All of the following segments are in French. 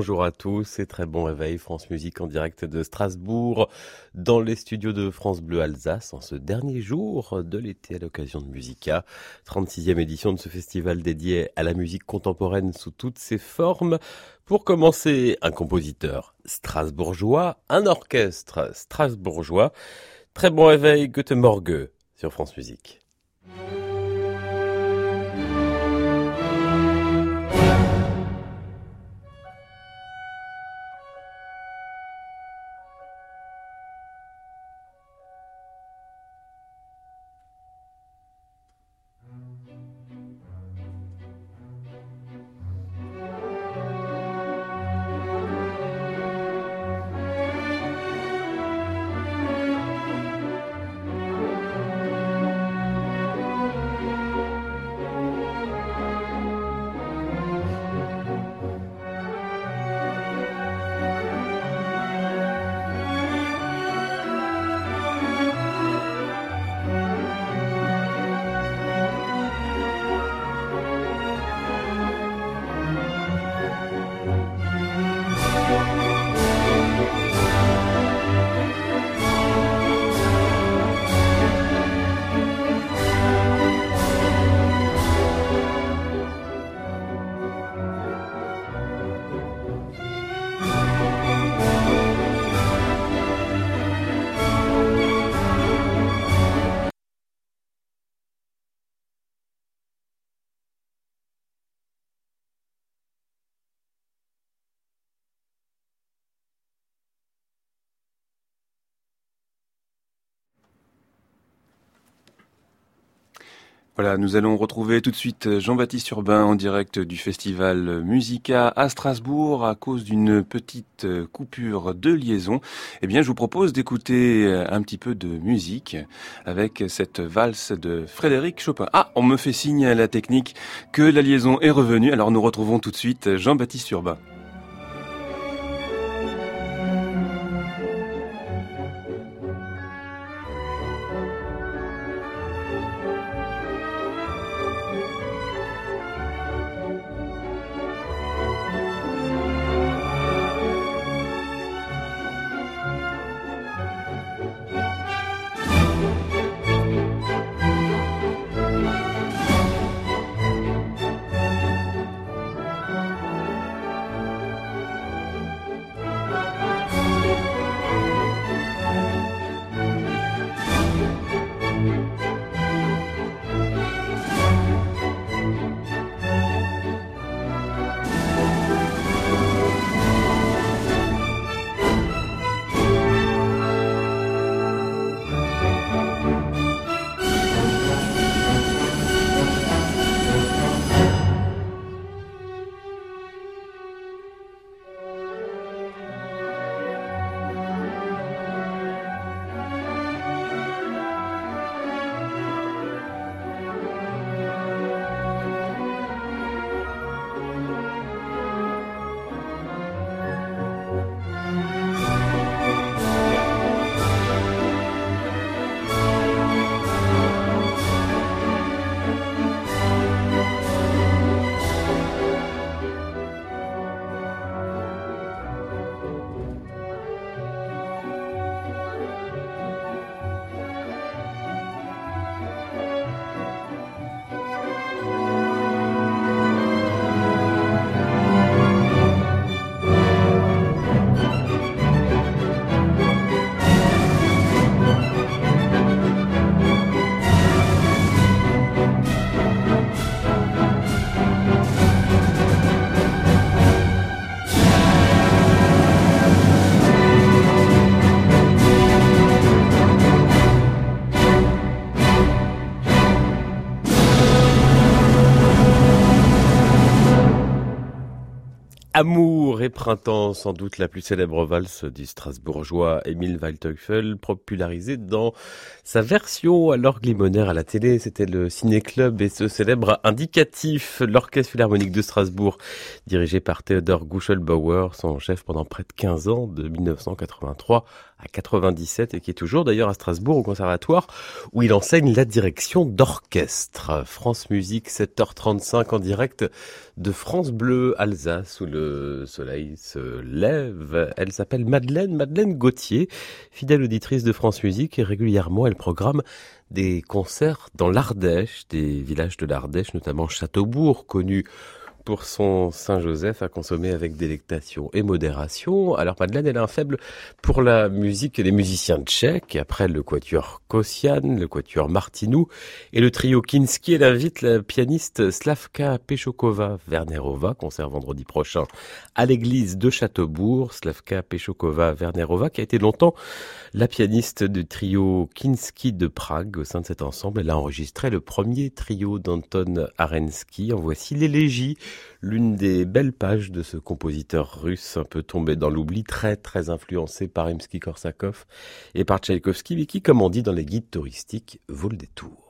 bonjour à tous et très bon réveil France Musique en direct de Strasbourg dans les studios de France Bleu Alsace en ce dernier jour de l'été à l'occasion de Musica, 36e édition de ce festival dédié à la musique contemporaine sous toutes ses formes. Pour commencer, un compositeur strasbourgeois, un orchestre strasbourgeois. Très bon réveil Goethe sur France Musique. Nous allons retrouver tout de suite Jean-Baptiste Urbain en direct du festival Musica à Strasbourg à cause d'une petite coupure de liaison. Eh bien, je vous propose d'écouter un petit peu de musique avec cette valse de Frédéric Chopin. Ah, on me fait signe à la technique que la liaison est revenue. Alors nous retrouvons tout de suite Jean-Baptiste Urbain. Amour et printemps, sans doute la plus célèbre valse du Strasbourgeois Émile Waldteufel, popularisée dans sa version à l'orgue limonaire à la télé. C'était le Ciné-Club et ce célèbre indicatif, l'Orchestre Philharmonique de Strasbourg, dirigé par Theodor Guschelbauer, son chef pendant près de 15 ans, de 1983 à 97 et qui est toujours d'ailleurs à Strasbourg au conservatoire où il enseigne la direction d'orchestre. France Musique 7h35 en direct de France Bleu Alsace où le soleil se lève. Elle s'appelle Madeleine, Madeleine Gauthier, fidèle auditrice de France Musique et régulièrement elle programme des concerts dans l'Ardèche, des villages de l'Ardèche, notamment Châteaubourg, connu pour son Saint-Joseph à consommer avec délectation et modération. Alors Madeleine, elle a un faible pour la musique les musiciens tchèques. Après le quatuor Kosian, le quatuor Martinou et le trio Kinski, elle invite la pianiste Slavka Pechokova Vernerova, concert vendredi prochain à l'église de Châteaubourg. Slavka Pechokova Vernerova, qui a été longtemps la pianiste du trio Kinski de Prague. Au sein de cet ensemble, elle a enregistré le premier trio d'Anton Arensky. En voici l'élégie l'une des belles pages de ce compositeur russe un peu tombé dans l'oubli, très très influencé par Rimsky-Korsakov et par Tchaïkovski, mais qui, comme on dit dans les guides touristiques, vaut le détour.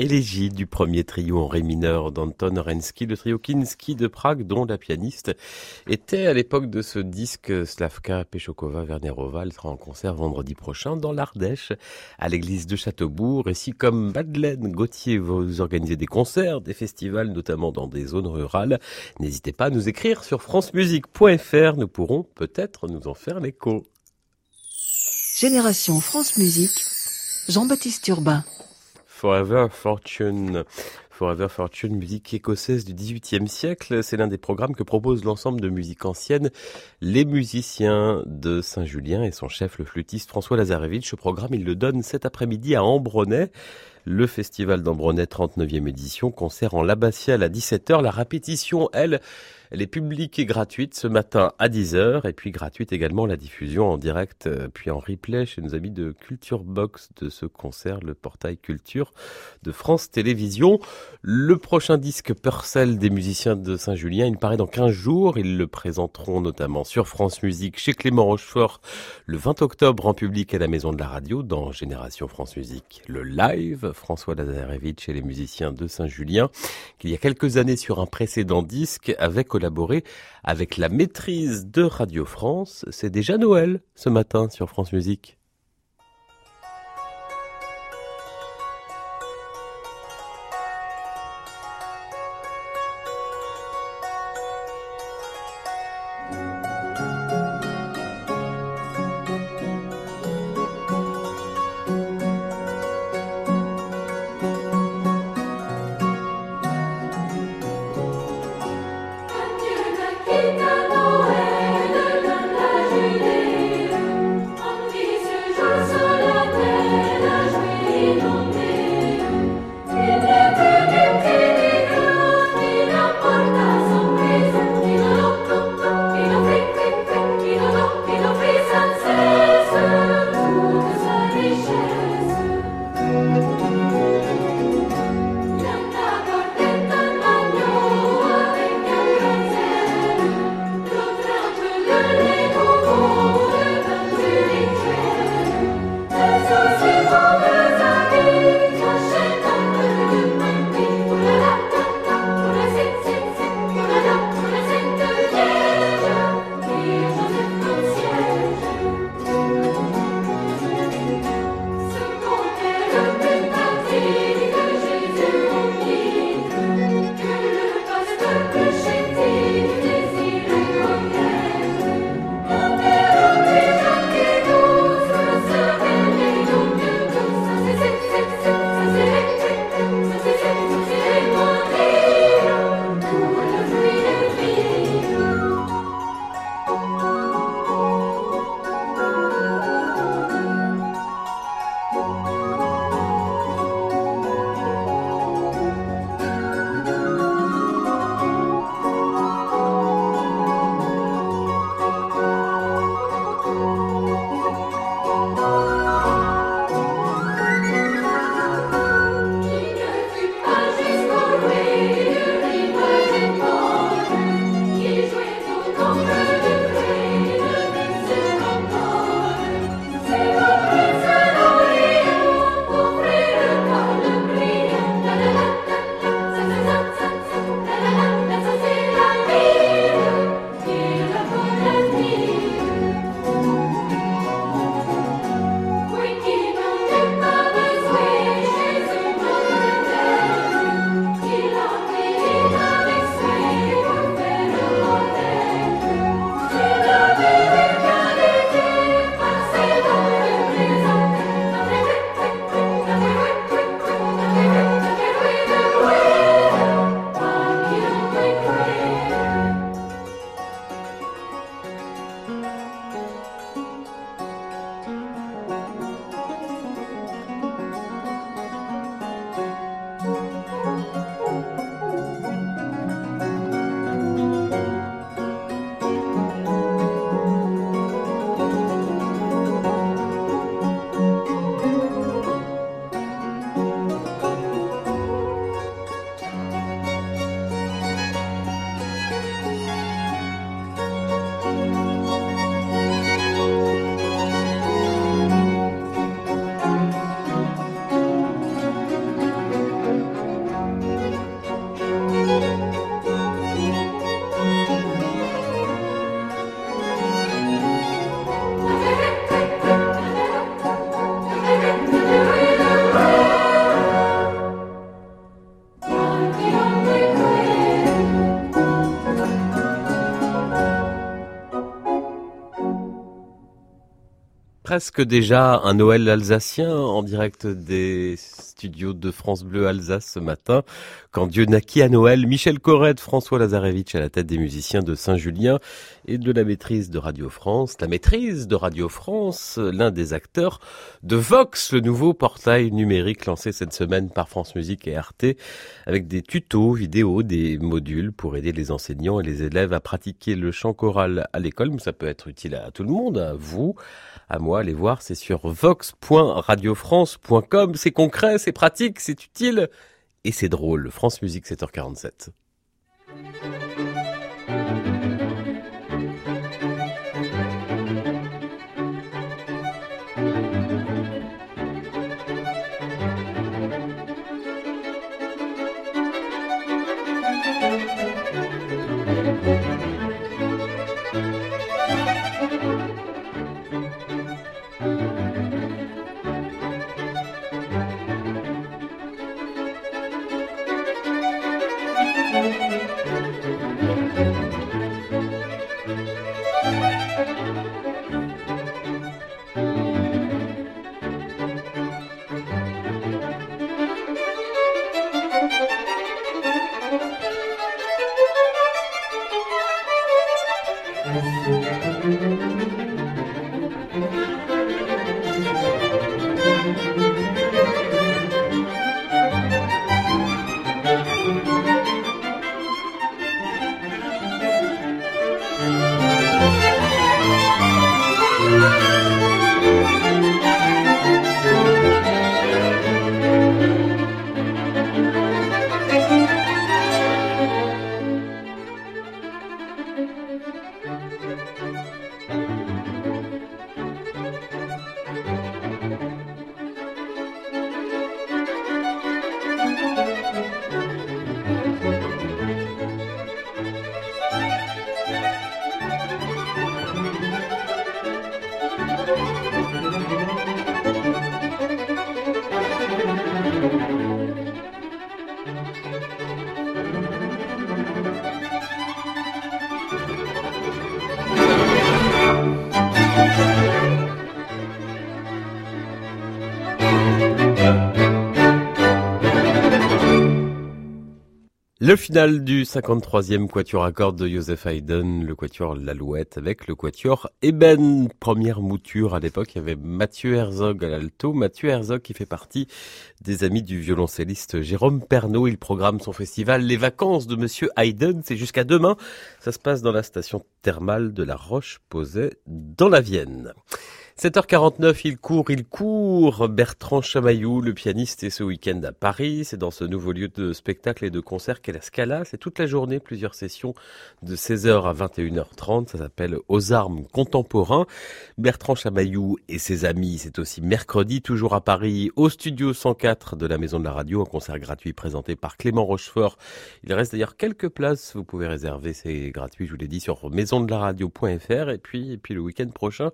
Élégie du premier trio en ré mineur d'Anton Orensky, le trio Kinski de Prague, dont la pianiste était à l'époque de ce disque Slavka Pechokova Vernerova. Elle sera en concert vendredi prochain dans l'Ardèche, à l'église de Châteaubourg. Et si, comme Madeleine Gauthier, vous organisez des concerts, des festivals, notamment dans des zones rurales, n'hésitez pas à nous écrire sur francemusique.fr. Nous pourrons peut-être nous en faire l'écho. Génération France Musique, Jean-Baptiste Urbain. Forever Fortune. Forever Fortune, musique écossaise du XVIIIe siècle, c'est l'un des programmes que propose l'ensemble de musique ancienne, les musiciens de Saint-Julien et son chef, le flûtiste François Lazarevitch. Ce programme, il le donne cet après-midi à Ambronay. Le festival d'Ambronay, 39e édition, concert en l'abbatiale à 17h. La répétition, elle, elle est publique et gratuite ce matin à 10h et puis gratuite également la diffusion en direct euh, puis en replay chez nos amis de Culture Box de ce concert, le portail culture de France Télévisions. Le prochain disque Purcell des musiciens de Saint-Julien, il paraît dans 15 jours. Ils le présenteront notamment sur France Musique chez Clément Rochefort le 20 octobre en public à la Maison de la Radio dans Génération France Musique. Le live, François Lazarevitch et les musiciens de Saint-Julien, qu'il y a quelques années sur un précédent disque avec avec la maîtrise de Radio France. C'est déjà Noël ce matin sur France Musique. Presque déjà un Noël alsacien en direct des studios de France Bleu Alsace ce matin. Quand Dieu naquit à Noël, Michel Corrette, François Lazarevitch à la tête des musiciens de Saint-Julien et de la maîtrise de Radio France. La maîtrise de Radio France, l'un des acteurs de Vox, le nouveau portail numérique lancé cette semaine par France Musique et Arte avec des tutos, vidéos, des modules pour aider les enseignants et les élèves à pratiquer le chant choral à l'école. Ça peut être utile à tout le monde, à vous, à moi, allez voir, c'est sur vox.radiofrance.com. C'est concret, c'est pratique, c'est utile et c'est drôle. France Musique 7h47. Le final du 53e quatuor à cordes de Joseph Haydn, le quatuor L'Alouette avec le quatuor Eben. Première mouture à l'époque, il y avait Mathieu Herzog à l'alto. Mathieu Herzog qui fait partie des amis du violoncelliste Jérôme Pernaud. Il programme son festival Les Vacances de Monsieur Haydn. C'est jusqu'à demain. Ça se passe dans la station thermale de la Roche-Posay dans la Vienne. 7h49, il court, il court. Bertrand Chamaillou, le pianiste, est ce week-end à Paris. C'est dans ce nouveau lieu de spectacle et de concert qu'est la Scala. C'est toute la journée, plusieurs sessions de 16h à 21h30. Ça s'appelle Aux armes contemporains. Bertrand Chamaillou et ses amis, c'est aussi mercredi, toujours à Paris, au studio 104 de la Maison de la Radio, un concert gratuit présenté par Clément Rochefort. Il reste d'ailleurs quelques places. Vous pouvez réserver, c'est gratuit, je vous l'ai dit, sur maisondelaradio.fr. Et puis, et puis le week-end prochain,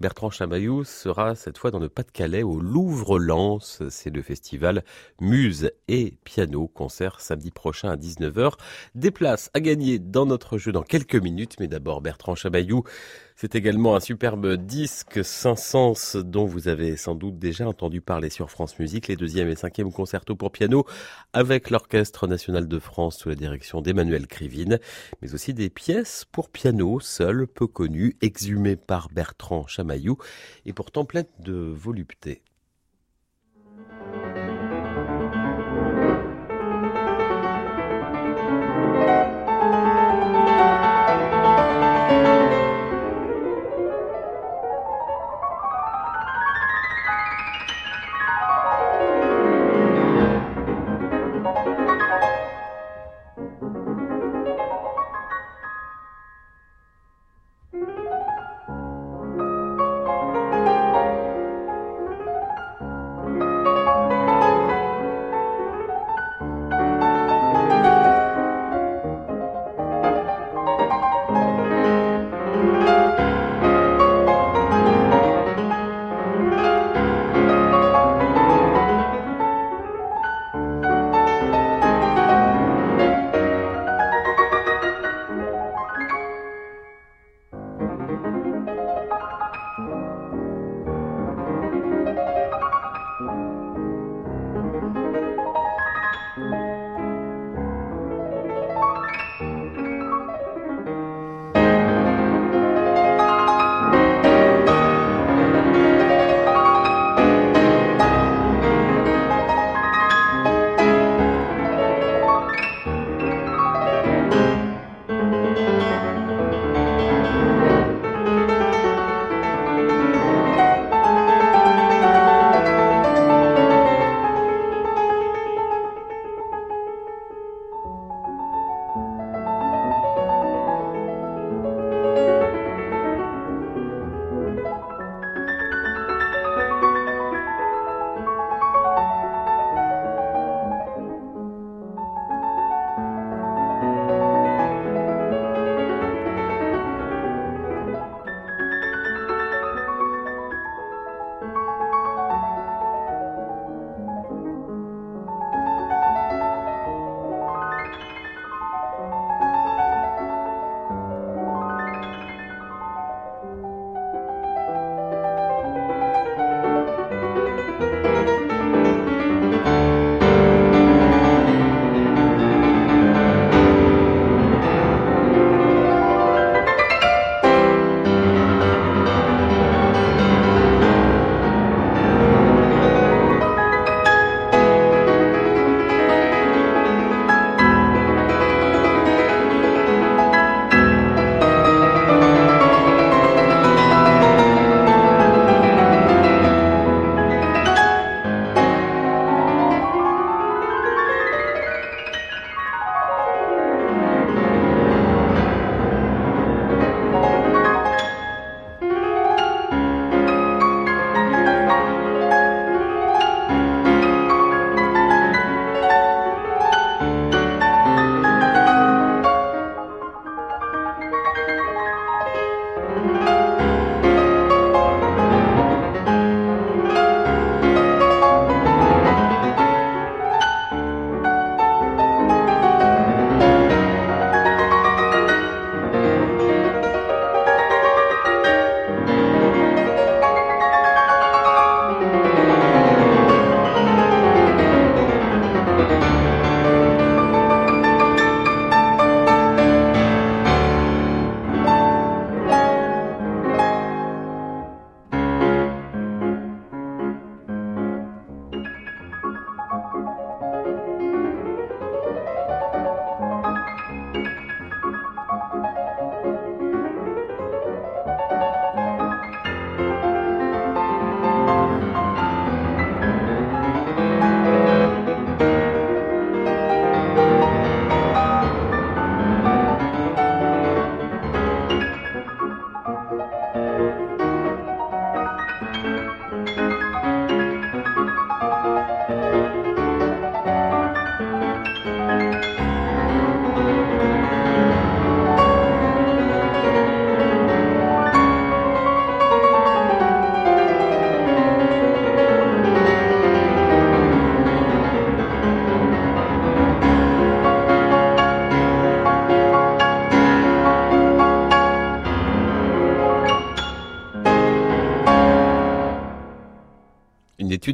Bertrand Chamaillou Chamaillou sera cette fois dans le Pas-de-Calais au Louvre-Lens. C'est le festival Muse et Piano. Concert samedi prochain à 19h. Des places à gagner dans notre jeu dans quelques minutes. Mais d'abord Bertrand Chamaillou c'est également un superbe disque Saint-Saëns dont vous avez sans doute déjà entendu parler sur France Musique, les deuxième et cinquième concertos pour piano avec l'Orchestre National de France sous la direction d'Emmanuel Krivine, mais aussi des pièces pour piano seules, peu connues, exhumées par Bertrand Chamaillou et pourtant pleines de volupté.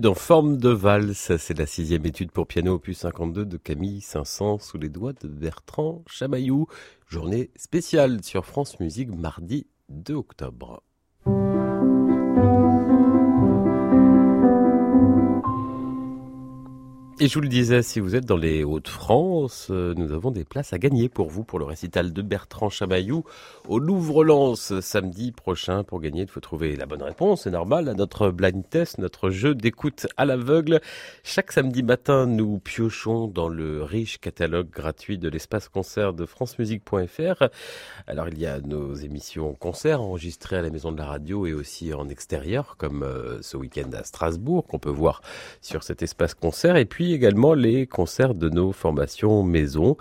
En forme de valse. C'est la sixième étude pour piano opus 52 de Camille 500 sous les doigts de Bertrand Chamaillou. Journée spéciale sur France Musique mardi 2 octobre. Et je vous le disais, si vous êtes dans les Hauts-de-France, euh, nous avons des places à gagner pour vous pour le récital de Bertrand Chamaillou au Louvre-Lens samedi prochain. Pour gagner, il faut trouver la bonne réponse, c'est normal, à notre blind test, notre jeu d'écoute à l'aveugle. Chaque samedi matin, nous piochons dans le riche catalogue gratuit de l'espace concert de francemusique.fr. Alors il y a nos émissions concerts enregistrées à la maison de la radio et aussi en extérieur, comme euh, ce week-end à Strasbourg, qu'on peut voir sur cet espace concert. Et puis également les concerts de nos formations maison,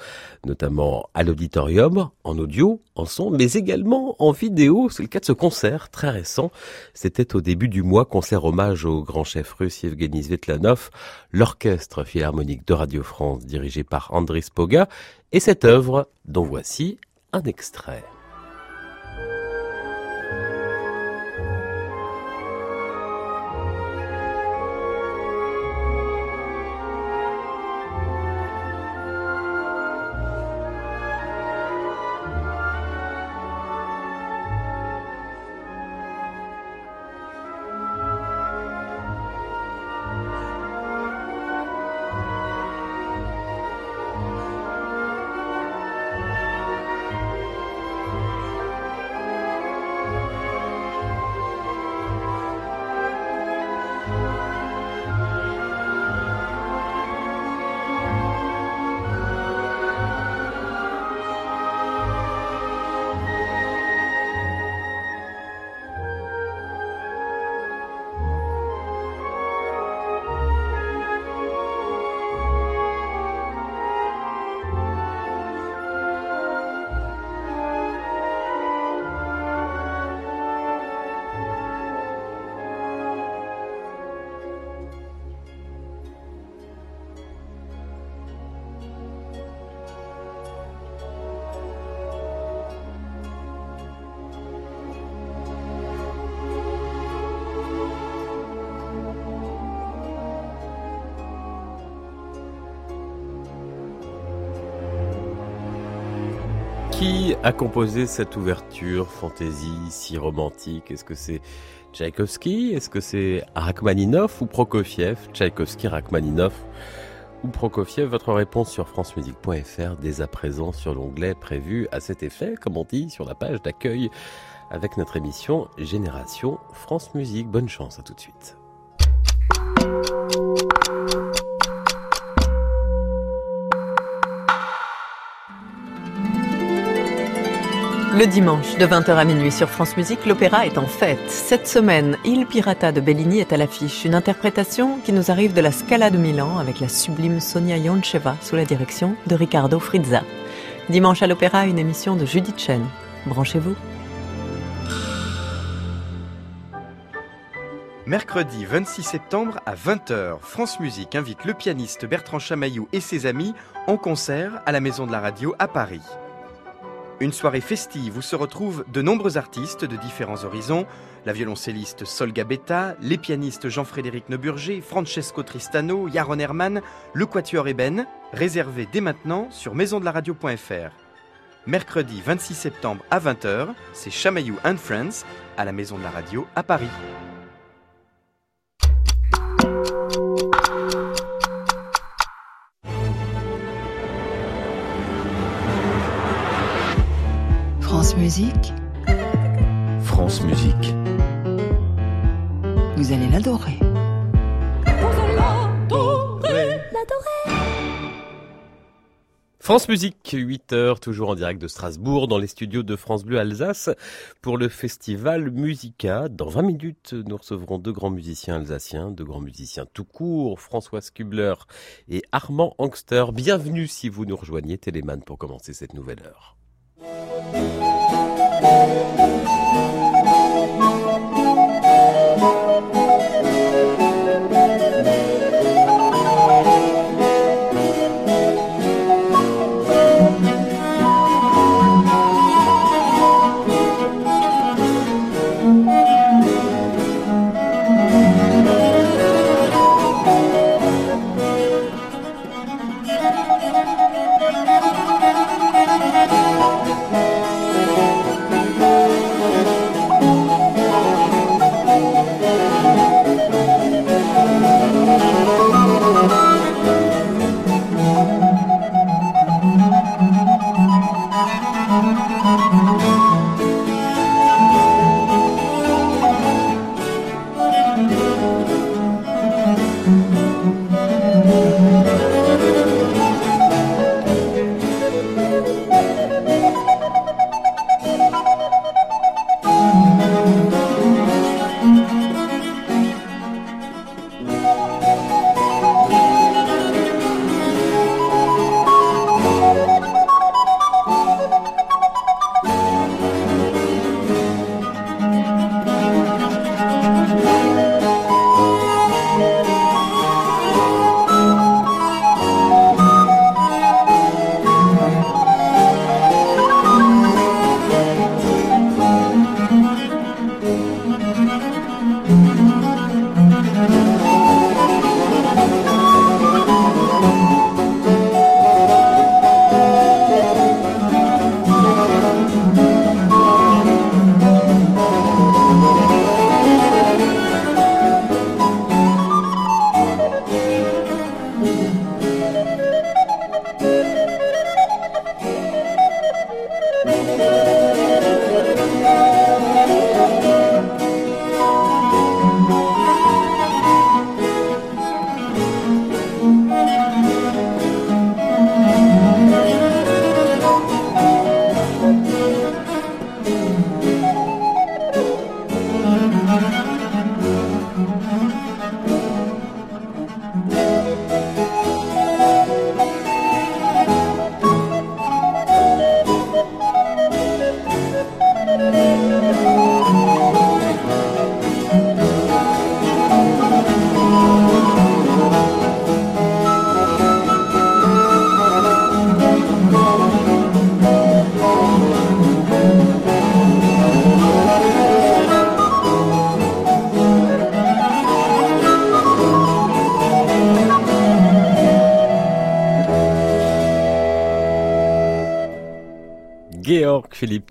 notamment à l'auditorium, en audio, en son, mais également en vidéo. C'est le cas de ce concert très récent. C'était au début du mois, concert hommage au grand chef russe Evgeny Svetlanov, l'orchestre philharmonique de Radio France dirigé par Andris Poga, et cette œuvre dont voici un extrait. Qui a composé cette ouverture fantaisie si romantique? Est-ce que c'est Tchaïkovski? Est-ce que c'est Rachmaninov ou Prokofiev? Tchaïkovski, Rachmaninov ou Prokofiev? Votre réponse sur francemusique.fr dès à présent sur l'onglet prévu à cet effet, comme on dit, sur la page d'accueil avec notre émission Génération France Musique. Bonne chance, à tout de suite. Le dimanche, de 20h à minuit sur France Musique, l'opéra est en fête. Cette semaine, Il Pirata de Bellini est à l'affiche. Une interprétation qui nous arrive de la Scala de Milan avec la sublime Sonia Yoncheva sous la direction de Riccardo Frizza. Dimanche à l'opéra, une émission de Judith Chen. Branchez-vous. Mercredi 26 septembre à 20h, France Musique invite le pianiste Bertrand Chamaillou et ses amis en concert à la Maison de la Radio à Paris. Une soirée festive où se retrouvent de nombreux artistes de différents horizons, la violoncelliste Sol Gabetta, les pianistes Jean-Frédéric Neuburger, Francesco Tristano, Yaron Herman, le Quatuor Eben, réservé dès maintenant sur maisondelaradio.fr. Mercredi 26 septembre à 20h, c'est Chamaillou and Friends à la Maison de la Radio à Paris. France Musique, France Musique. vous allez l'adorer. France Musique, 8h, toujours en direct de Strasbourg, dans les studios de France Bleu Alsace, pour le festival Musica. Dans 20 minutes, nous recevrons deux grands musiciens alsaciens, deux grands musiciens tout court, François Skubler et Armand Angster. Bienvenue si vous nous rejoignez, Téléman, pour commencer cette nouvelle heure.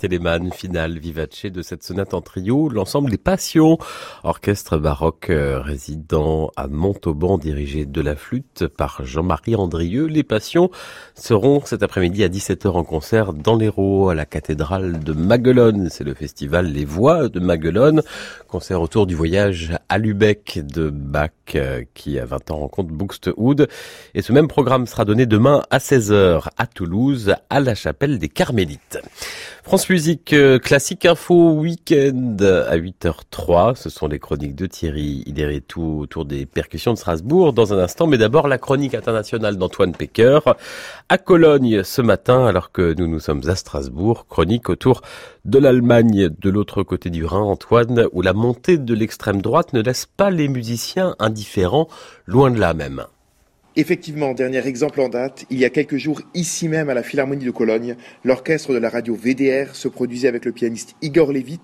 Telemann, finale vivace de cette sonate en trio, l'ensemble des Passions, orchestre baroque euh, résident à Montauban, dirigé de la flûte par Jean-Marie Andrieux. Les Passions seront cet après-midi à 17h en concert dans l'Hérault, à la cathédrale de Maguelone. C'est le festival Les Voix de Maguelone, concert autour du voyage à Lubeck de Bach, euh, qui à 20 ans rencontre Buxtehude. Et ce même programme sera donné demain à 16h à Toulouse, à la chapelle des Carmélites. France Musique euh, Classique Info Week-end à 8h03. Ce sont les chroniques de Thierry est tout autour des percussions de Strasbourg dans un instant. Mais d'abord la chronique internationale d'Antoine Pecker à Cologne ce matin alors que nous nous sommes à Strasbourg. Chronique autour de l'Allemagne de l'autre côté du Rhin, Antoine, où la montée de l'extrême droite ne laisse pas les musiciens indifférents, loin de là même. Effectivement, dernier exemple en date, il y a quelques jours, ici même à la Philharmonie de Cologne, l'orchestre de la radio VDR se produisait avec le pianiste Igor Levit,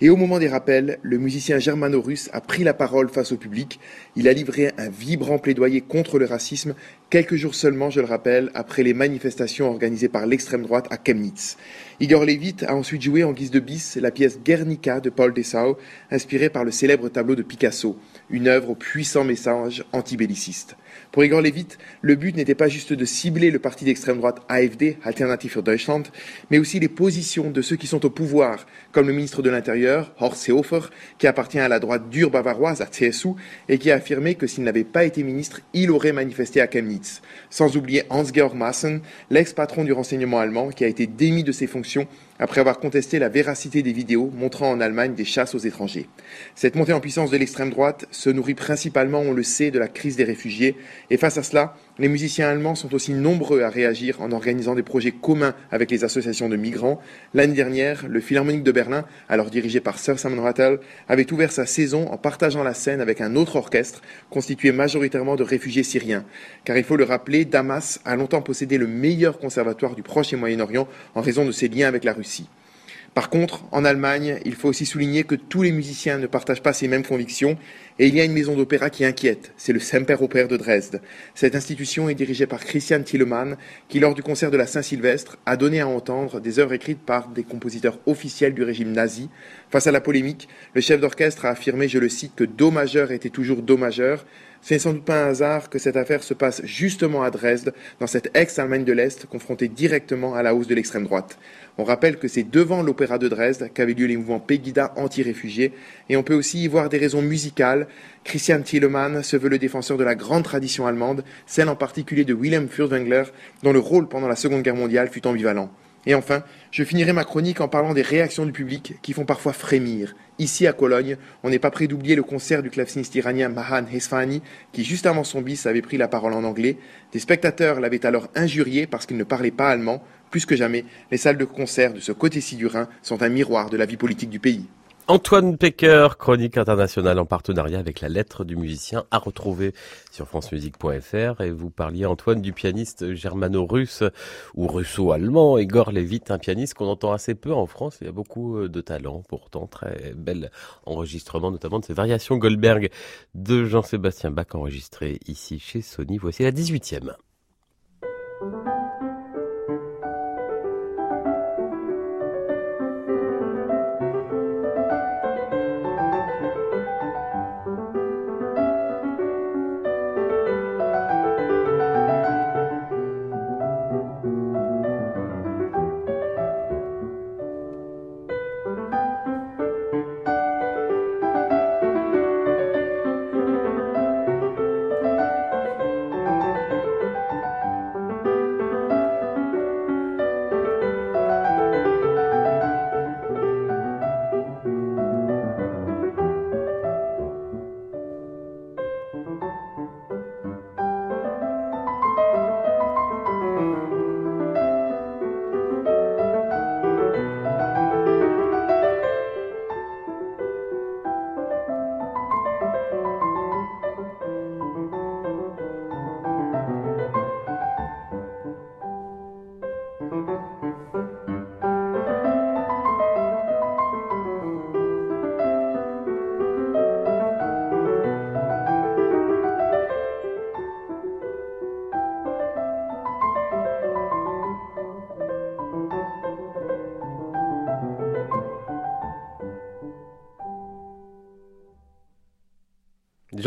et au moment des rappels, le musicien germano-russe a pris la parole face au public. Il a livré un vibrant plaidoyer contre le racisme, quelques jours seulement, je le rappelle, après les manifestations organisées par l'extrême droite à Chemnitz. Igor Levit a ensuite joué en guise de bis la pièce Guernica de Paul Dessau, inspirée par le célèbre tableau de Picasso, une œuvre au puissant message antibelliciste. Pour Igor Levit, le but n'était pas juste de cibler le parti d'extrême droite AFD, Alternative für Deutschland, mais aussi les positions de ceux qui sont au pouvoir, comme le ministre de l'Intérieur, Horst Seehofer, qui appartient à la droite dure bavaroise, à CSU, et qui a affirmé que s'il n'avait pas été ministre, il aurait manifesté à Chemnitz. Sans oublier Hans-Georg Maassen, l'ex-patron du renseignement allemand, qui a été démis de ses fonctions après avoir contesté la véracité des vidéos montrant en Allemagne des chasses aux étrangers. Cette montée en puissance de l'extrême droite se nourrit principalement, on le sait, de la crise des réfugiés, et face à cela, les musiciens allemands sont aussi nombreux à réagir en organisant des projets communs avec les associations de migrants. L'année dernière, le Philharmonique de Berlin, alors dirigé par Sir Simon Rattle, avait ouvert sa saison en partageant la scène avec un autre orchestre constitué majoritairement de réfugiés syriens. Car il faut le rappeler, Damas a longtemps possédé le meilleur conservatoire du Proche et Moyen-Orient en raison de ses liens avec la Russie. Par contre, en Allemagne, il faut aussi souligner que tous les musiciens ne partagent pas ces mêmes convictions et il y a une maison d'opéra qui inquiète, c'est le Semperoper de Dresde. Cette institution est dirigée par Christian Thielemann qui, lors du concert de la Saint-Sylvestre, a donné à entendre des œuvres écrites par des compositeurs officiels du régime nazi. Face à la polémique, le chef d'orchestre a affirmé, je le cite, que Do majeur était toujours Do majeur ce n'est sans doute pas un hasard que cette affaire se passe justement à Dresde, dans cette ex-Allemagne de l'Est, confrontée directement à la hausse de l'extrême droite. On rappelle que c'est devant l'opéra de Dresde qu'avaient lieu les mouvements Pegida anti-réfugiés, et on peut aussi y voir des raisons musicales. Christian Thielemann se veut le défenseur de la grande tradition allemande, celle en particulier de Wilhelm Furtwängler, dont le rôle pendant la Seconde Guerre mondiale fut ambivalent. Et enfin, je finirai ma chronique en parlant des réactions du public qui font parfois frémir. Ici à Cologne, on n'est pas prêt d'oublier le concert du claveciniste iranien Mahan Hesfani qui, juste avant son bis, avait pris la parole en anglais. Des spectateurs l'avaient alors injurié parce qu'il ne parlait pas allemand. Plus que jamais, les salles de concert de ce côté-ci du Rhin sont un miroir de la vie politique du pays. Antoine Pecker, chronique internationale en partenariat avec la lettre du musicien à retrouver sur francemusique.fr. Et vous parliez, Antoine, du pianiste germano-russe ou russo-allemand, Igor Levit, un pianiste qu'on entend assez peu en France. Il y a beaucoup euh, de talent, pourtant très bel enregistrement, notamment de ces variations Goldberg de Jean-Sébastien Bach enregistrées ici chez Sony. Voici la 18e.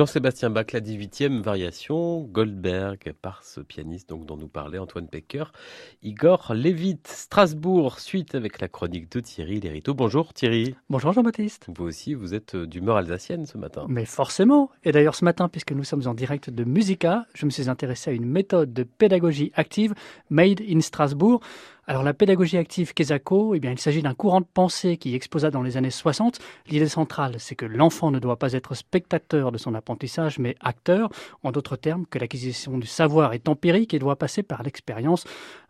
Jean-Sébastien Bach, la 18e variation, Goldberg par ce pianiste donc dont nous parlait Antoine Pecker, Igor Levit, Strasbourg, suite avec la chronique de Thierry Lériteau. Bonjour Thierry. Bonjour Jean-Baptiste. Vous aussi, vous êtes euh, d'humeur alsacienne ce matin. Mais forcément. Et d'ailleurs ce matin, puisque nous sommes en direct de Musica, je me suis intéressé à une méthode de pédagogie active made in Strasbourg. Alors la pédagogie active Kesako, eh bien, il s'agit d'un courant de pensée qui exposa dans les années 60. L'idée centrale, c'est que l'enfant ne doit pas être spectateur de son apprentissage, mais acteur. En d'autres termes, que l'acquisition du savoir est empirique et doit passer par l'expérience.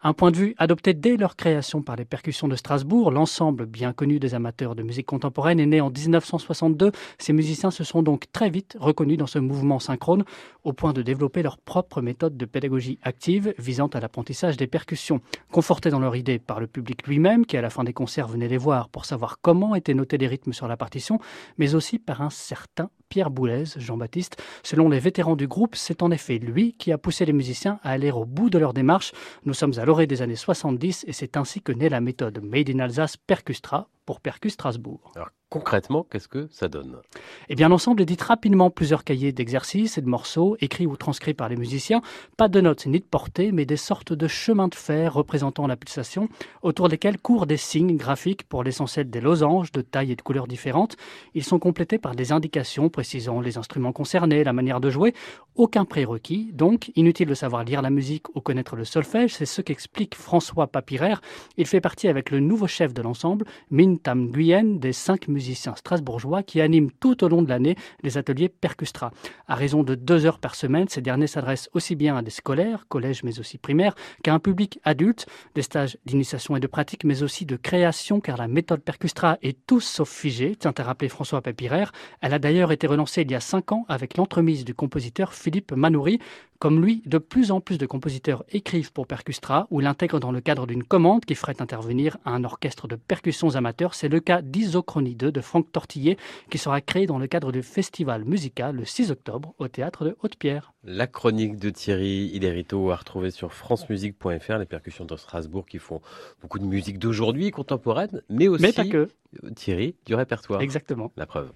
Un point de vue adopté dès leur création par les percussions de Strasbourg, l'ensemble bien connu des amateurs de musique contemporaine est né en 1962. Ces musiciens se sont donc très vite reconnus dans ce mouvement synchrone, au point de développer leur propre méthode de pédagogie active visant à l'apprentissage des percussions. Confortés dans leur idée par le public lui-même, qui à la fin des concerts venait les voir pour savoir comment étaient notés les rythmes sur la partition, mais aussi par un certain Pierre Boulez, Jean-Baptiste. Selon les vétérans du groupe, c'est en effet lui qui a poussé les musiciens à aller au bout de leur démarche. Nous sommes à des années 70 et c'est ainsi que naît la méthode Made in Alsace Percustra pour Percus Strasbourg. Alors, concrètement, qu'est-ce que ça donne? Eh bien, l'ensemble édite rapidement plusieurs cahiers d'exercices et de morceaux, écrits ou transcrits par les musiciens. Pas de notes ni de portées, mais des sortes de chemins de fer représentant la pulsation, autour desquels courent des signes graphiques pour l'essentiel des losanges de taille et de couleurs différentes. Ils sont complétés par des indications précisant les instruments concernés, la manière de jouer. Aucun prérequis, donc inutile de savoir lire la musique ou connaître le solfège. C'est ce qu'explique François Papiraire. Il fait partie avec le nouveau chef de l'ensemble, Tam Nguyen, des cinq musiciens strasbourgeois qui animent tout au long de l'année les ateliers Percustra. À raison de deux heures par semaine, ces derniers s'adressent aussi bien à des scolaires, collèges mais aussi primaires, qu'à un public adulte, des stages d'initiation et de pratique, mais aussi de création, car la méthode Percustra est tout sauf figée, tient à rappeler François Papiraire. Elle a d'ailleurs été relancée il y a cinq ans avec l'entremise du compositeur Philippe Manoury. Comme lui, de plus en plus de compositeurs écrivent pour Percustra ou l'intègrent dans le cadre d'une commande qui ferait intervenir un orchestre de percussions amateurs. C'est le cas d'Isochronie 2 de Franck Tortillet qui sera créé dans le cadre du festival musical le 6 octobre au théâtre de Haute-Pierre. La chronique de Thierry Hilérito à retrouver sur francemusique.fr, les percussions de Strasbourg qui font beaucoup de musique d'aujourd'hui, contemporaine, mais aussi, Mais pas que. Thierry, du répertoire. Exactement. La preuve.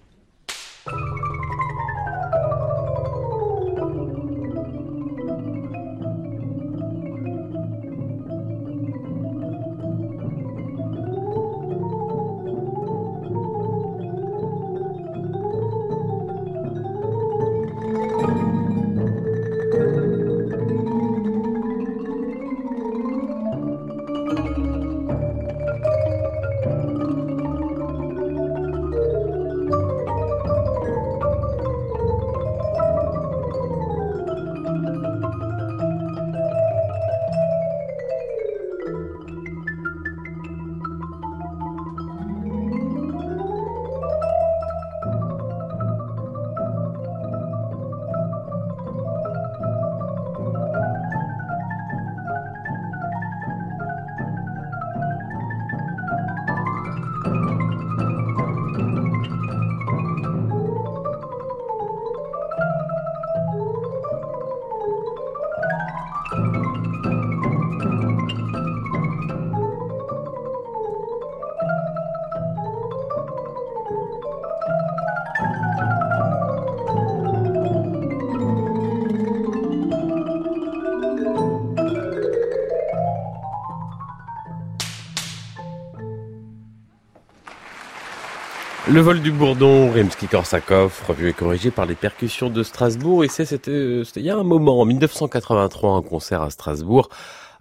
Le vol du Bourdon, Rimsky-Korsakov, revu et corrigé par les percussions de Strasbourg. Et c'était il y a un moment, en 1983, un concert à Strasbourg,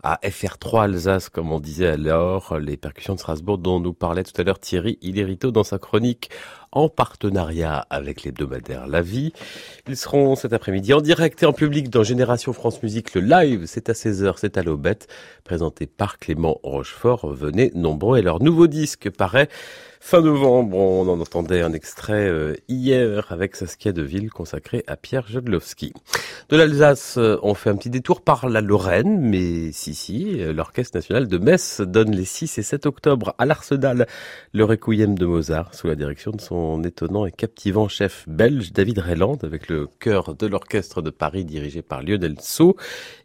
à FR3 Alsace, comme on disait alors, les percussions de Strasbourg dont nous parlait tout à l'heure Thierry Hilérito dans sa chronique en partenariat avec l'hebdomadaire La Vie. Ils seront cet après-midi en direct et en public dans Génération France Musique. Le live, c'est à 16h, c'est à l'aubette, présenté par Clément Rochefort. Venez nombreux et leur nouveau disque paraît fin novembre. On en entendait un extrait euh, hier avec Saskia Deville consacré à Pierre Jodlowski. De l'Alsace, on fait un petit détour par la Lorraine, mais si, si, l'Orchestre national de Metz donne les 6 et 7 octobre à l'Arsenal le requiem de Mozart sous la direction de son étonnant et captivant chef belge David Rayland avec le chœur de l'Orchestre de Paris dirigé par Lionel Sceau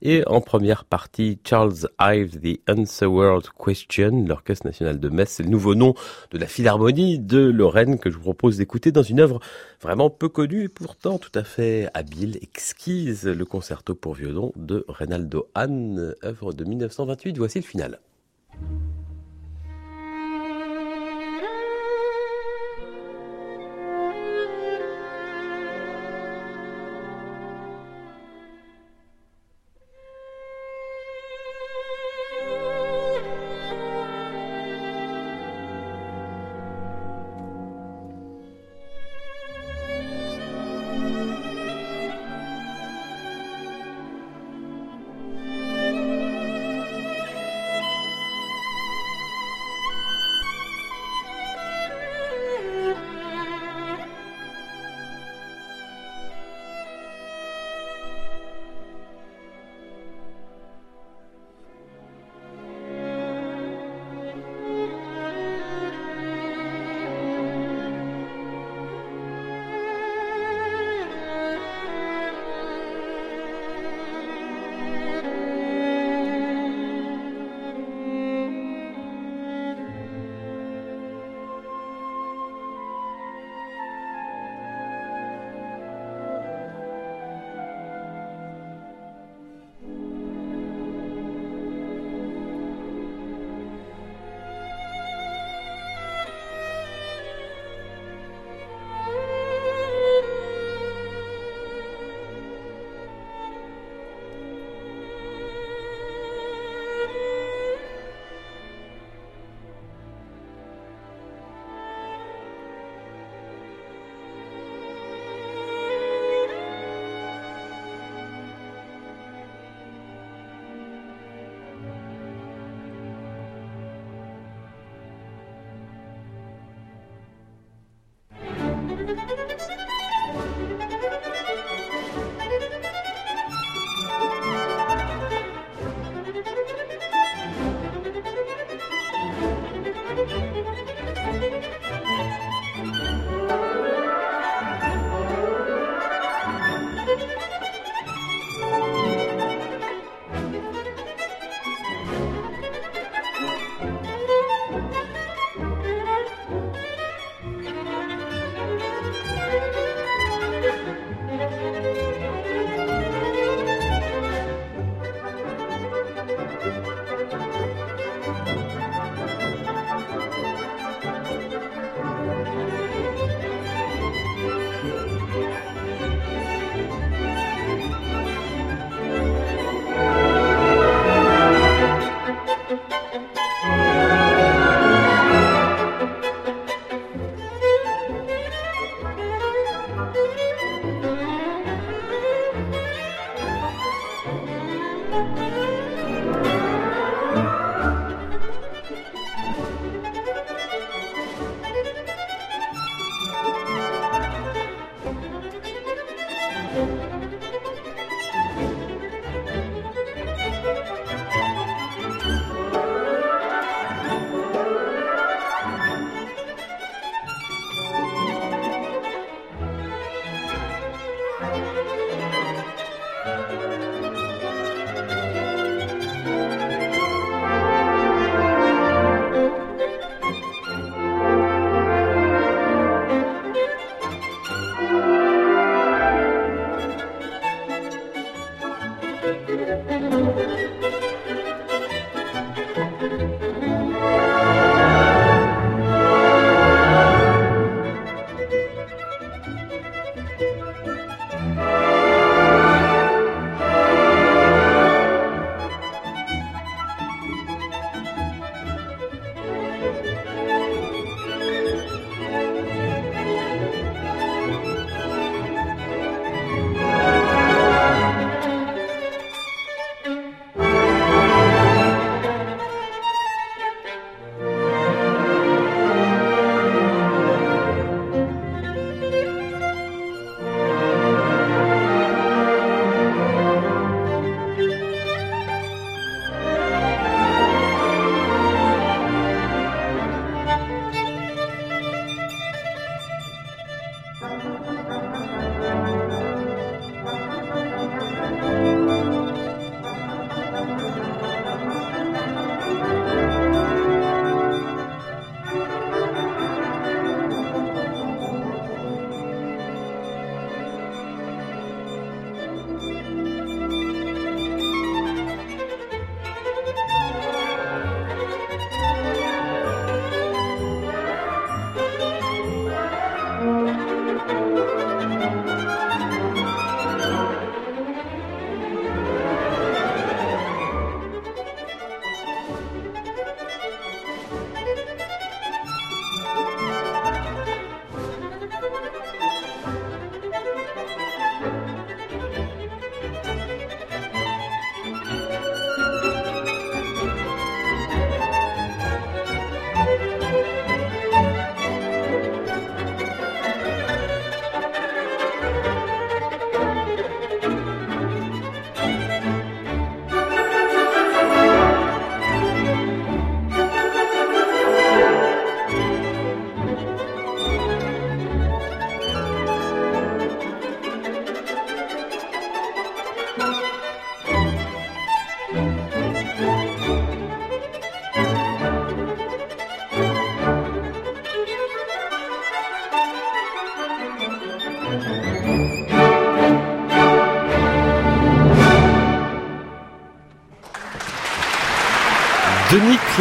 et en première partie Charles Ives, The Answer World Question, l'Orchestre national de Metz, c'est le nouveau nom de la Philharmonie de Lorraine que je vous propose d'écouter dans une œuvre vraiment peu connue et pourtant tout à fait habile, exquise, le concerto pour violon de Reynaldo Hahn, œuvre de 1928. Voici le final.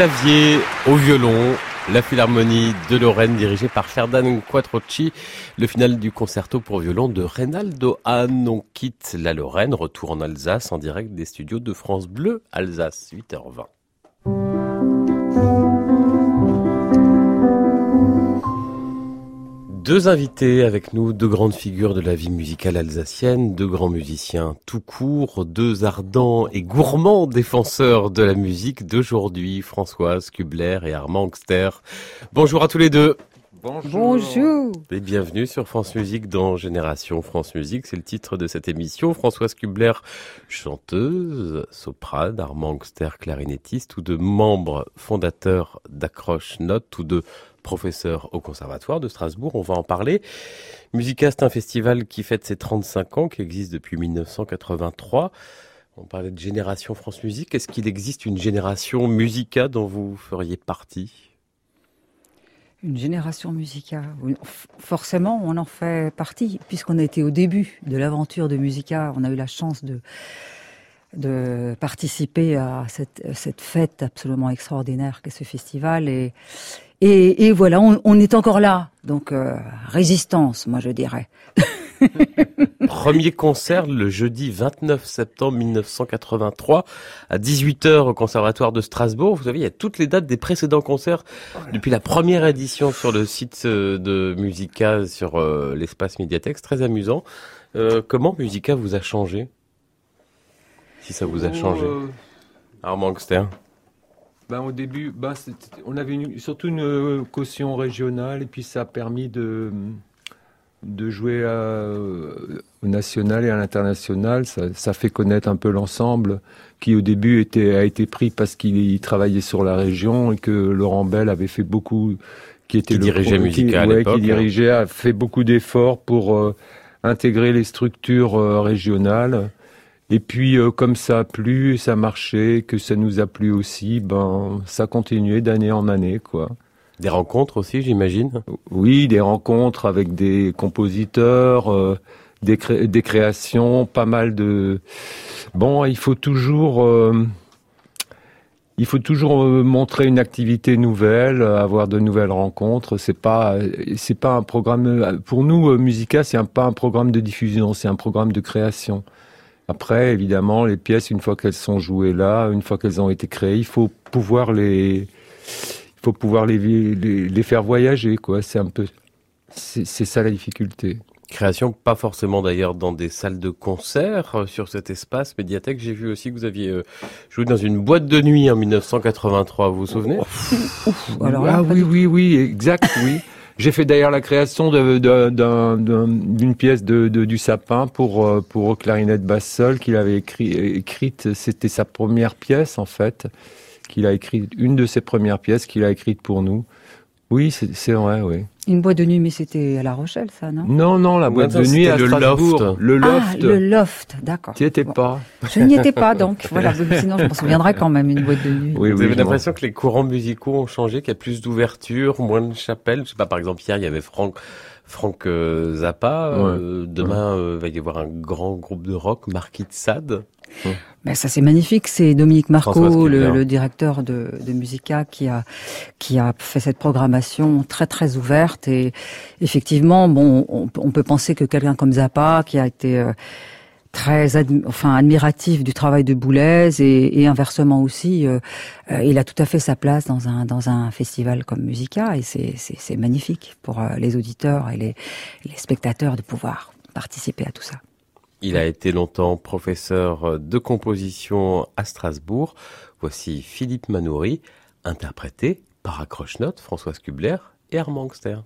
Clavier au violon, la Philharmonie de Lorraine dirigée par Ferdinand Quattrocci, le final du concerto pour violon de Reynaldo Hahn. On quitte la Lorraine, retour en Alsace en direct des studios de France Bleu, Alsace, 8h20. Deux invités avec nous, deux grandes figures de la vie musicale alsacienne, deux grands musiciens tout court, deux ardents et gourmands défenseurs de la musique d'aujourd'hui, Françoise Kubler et Armand Angster. Bonjour à tous les deux. Bonjour. Et bienvenue sur France Musique dans Génération France Musique. C'est le titre de cette émission. Françoise Kubler, chanteuse, soprane, Armand Angster, clarinettiste, ou de membres fondateurs d'Accroche Note, ou de professeur au Conservatoire de Strasbourg. On va en parler. Musica, c'est un festival qui fête ses 35 ans, qui existe depuis 1983. On parlait de génération France Musique. Est-ce qu'il existe une génération Musica dont vous feriez partie? Une génération Musica Forcément, on en fait partie, puisqu'on a été au début de l'aventure de Musica. On a eu la chance de, participer à cette, cette fête absolument extraordinaire qu'est ce festival. Et, et, et voilà, on, on, est encore là. Donc, euh, résistance, moi je dirais. Premier concert le jeudi 29 septembre 1983 à 18h au Conservatoire de Strasbourg. Vous savez, il y a toutes les dates des précédents concerts depuis la première édition sur le site euh, de Musica sur euh, l'espace médiathèque. très amusant. Euh, comment Musica vous a changé? Si ça vous a changé. Armand Gster ben, au début, ben, on avait une, surtout une euh, caution régionale et puis ça a permis de, de jouer à, au national et à l'international. Ça, ça, fait connaître un peu l'ensemble qui au début était, a été pris parce qu'il travaillait sur la région et que Laurent Bell avait fait beaucoup, qui était qui le dirigeait Musica qui, qui dirigeait, a fait beaucoup d'efforts pour euh, intégrer les structures euh, régionales. Et puis, euh, comme ça a plu, ça marchait, que ça nous a plu aussi, ben, ça continuait d'année en année, quoi. Des rencontres aussi, j'imagine? Oui, des rencontres avec des compositeurs, euh, des, des, créations, pas mal de... Bon, il faut toujours... Euh, il faut toujours montrer une activité nouvelle, avoir de nouvelles rencontres. C'est pas, c'est pas un programme. Pour nous, Musica, c'est pas un programme de diffusion, c'est un programme de création. Après, évidemment, les pièces, une fois qu'elles sont jouées là, une fois qu'elles ont été créées, il faut pouvoir les, il faut pouvoir les, les, faire voyager, quoi. C'est un peu, c'est ça la difficulté. Création, pas forcément d'ailleurs dans des salles de concert euh, sur cet espace médiathèque. J'ai vu aussi que vous aviez euh, joué dans une boîte de nuit en 1983. Vous vous souvenez? Alors Ah oui, oui, oui, exact, oui. J'ai fait d'ailleurs la création d'une pièce de, du sapin pour euh, pour clarinette basse seule qu'il avait écrit, écrite. C'était sa première pièce en fait, qu'il a écrit une de ses premières pièces qu'il a écrite pour nous. Oui, c'est vrai, oui. Une boîte de nuit, mais c'était à La Rochelle, ça, non? Non, non, la boîte de nuit à le Strasbourg. Loft. Le loft. Ah, le loft, d'accord. Tu étais pas. Je n'y étais pas, donc. voilà, sinon je m'en souviendrai quand même, une boîte de nuit. Oui, Vous avez l'impression que les courants musicaux ont changé, qu'il y a plus d'ouverture, moins de chapelles? Je sais pas, par exemple, hier, il y avait Franck, Franck euh, Zappa. Euh, demain, euh, va y avoir un grand groupe de rock, Marquis de Sade. Ben ça c'est magnifique, c'est Dominique Marco, le, le, directeur de, de, Musica, qui a qui a fait cette programmation très très ouverte. Et effectivement, bon, on, on peut penser que quelqu'un comme Zappa, qui a été euh, très admiratif du travail de Boulez et, inversement aussi, euh, euh, il a tout à fait sa place dans un festival comme Musica et c'est magnifique pour les auditeurs et les, spectateurs de pouvoir participer à tout ça. Il a été longtemps professeur de composition à Strasbourg. Voici Philippe Manoury, interprété par Accroche-Note, Françoise Kubler et Armand Angster.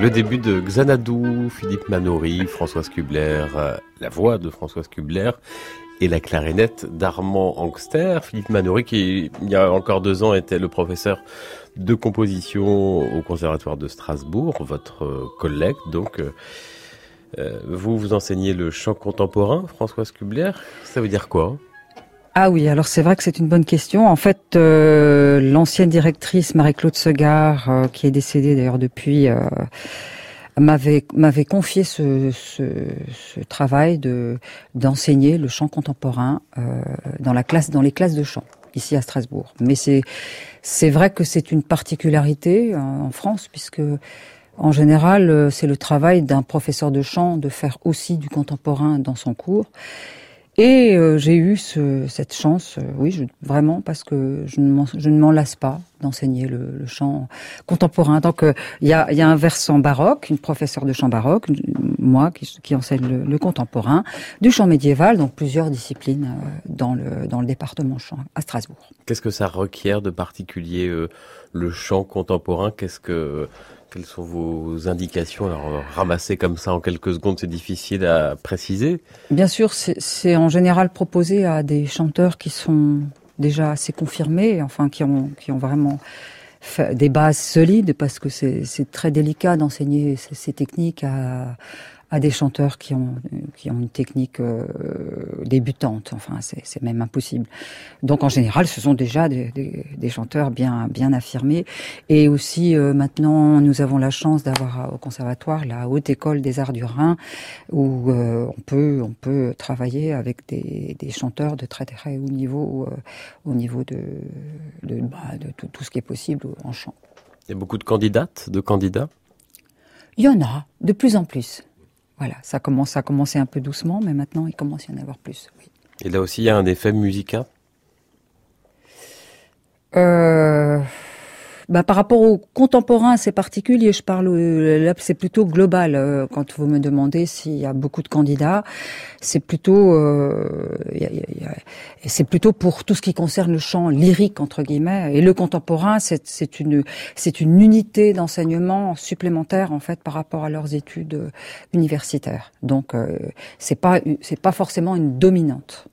Le début de Xanadu, Philippe Manori, Françoise Kubler, euh, la voix de Françoise Kubler et la clarinette d'Armand Angster. Philippe Manori qui, il y a encore deux ans, était le professeur de composition au Conservatoire de Strasbourg, votre collègue. Donc, euh, euh, vous, vous enseignez le chant contemporain, Françoise Kubler. Ça veut dire quoi? Ah oui, alors c'est vrai que c'est une bonne question. En fait, euh, l'ancienne directrice Marie-Claude Segard, euh, qui est décédée d'ailleurs depuis, euh, m'avait confié ce, ce, ce, travail de d'enseigner le chant contemporain dans la classe dans les classes de chant ici à Strasbourg. Mais c'est c'est vrai que c'est une particularité en France puisque en général, c'est le travail d'un professeur de chant de faire aussi du contemporain dans son cours. Et euh, j'ai eu ce, cette chance, euh, oui, je, vraiment, parce que je ne m'en lasse pas d'enseigner le, le, chant contemporain. Donc, il y, a, y, a, un versant baroque, une professeure de chant baroque, moi qui, qui enseigne le, le, contemporain, du chant médiéval, donc plusieurs disciplines euh, dans, le, dans le département chant à Strasbourg. Qu'est-ce que ça requiert de particulier le chant contemporain? Qu'est-ce que quelles sont vos indications Alors, ramasser comme ça en quelques secondes, c'est difficile à préciser. Bien sûr, c'est en général proposé à des chanteurs qui sont déjà assez confirmés, enfin qui ont, qui ont vraiment des bases solides, parce que c'est très délicat d'enseigner ces, ces, techniques à, à des chanteurs qui ont qui ont une technique euh, débutante. Enfin, c'est même impossible. Donc, en général, ce sont déjà des, des, des chanteurs bien bien affirmés. Et aussi, euh, maintenant, nous avons la chance d'avoir au conservatoire la haute école des arts du Rhin, où euh, on peut on peut travailler avec des, des chanteurs de très très haut niveau euh, au niveau de de, bah, de tout, tout ce qui est possible en chant. Il y a beaucoup de candidates, de candidats? Il y en a de plus en plus. Voilà, ça commence à commencer un peu doucement, mais maintenant il commence à y en avoir plus. Oui. Et là aussi, il y a un effet musical euh, bah, par rapport au contemporain, c'est particulier. Je parle euh, là, c'est plutôt global. Euh, quand vous me demandez s'il y a beaucoup de candidats, c'est plutôt, euh, c'est plutôt pour tout ce qui concerne le chant lyrique entre guillemets. Et le contemporain, c'est une, c'est une unité d'enseignement supplémentaire en fait par rapport à leurs études universitaires. Donc, euh, c'est pas, c'est pas forcément une dominante.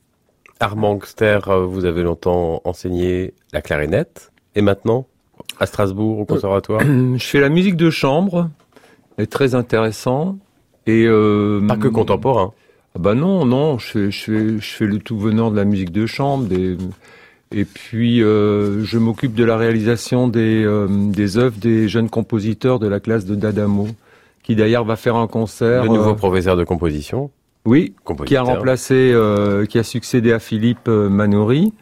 Armand Gster, vous avez longtemps enseigné la clarinette, et maintenant à Strasbourg, au conservatoire Je fais la musique de chambre, est très intéressant. Et euh, Pas que contemporain ah Bah non, non, je fais, je, fais, je fais le tout venant de la musique de chambre. Des, et puis, euh, je m'occupe de la réalisation des, euh, des œuvres des jeunes compositeurs de la classe de Dadamo, qui d'ailleurs va faire un concert. Le nouveau professeur de composition Oui, qui a remplacé, qui a succédé à Philippe Manori.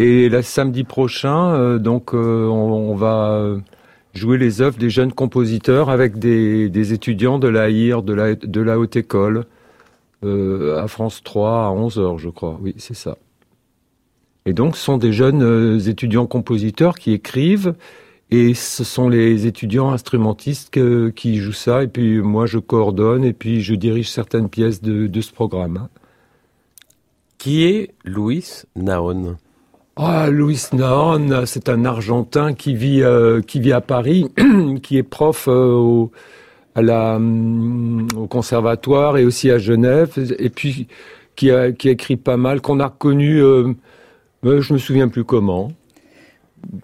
Et le samedi prochain, euh, donc, euh, on, va jouer les œuvres des jeunes compositeurs avec des, étudiants de la de la, haute école, euh, à France 3 à 11 heures, je crois. Oui, c'est ça. Et donc, ce sont des jeunes euh, étudiants compositeurs qui écrivent, et ce sont les étudiants instrumentistes qui jouent ça. Et puis, moi, je coordonne, et puis je dirige certaines pièces de, de ce programme. Qui est Louis Naon ah, Luis Naon, c'est un Argentin qui vit euh, qui vit à Paris, qui est prof euh, au, à la, um, au conservatoire et aussi à Genève, et puis qui a, qui a écrit pas mal, qu'on a connu, euh, je me souviens plus comment.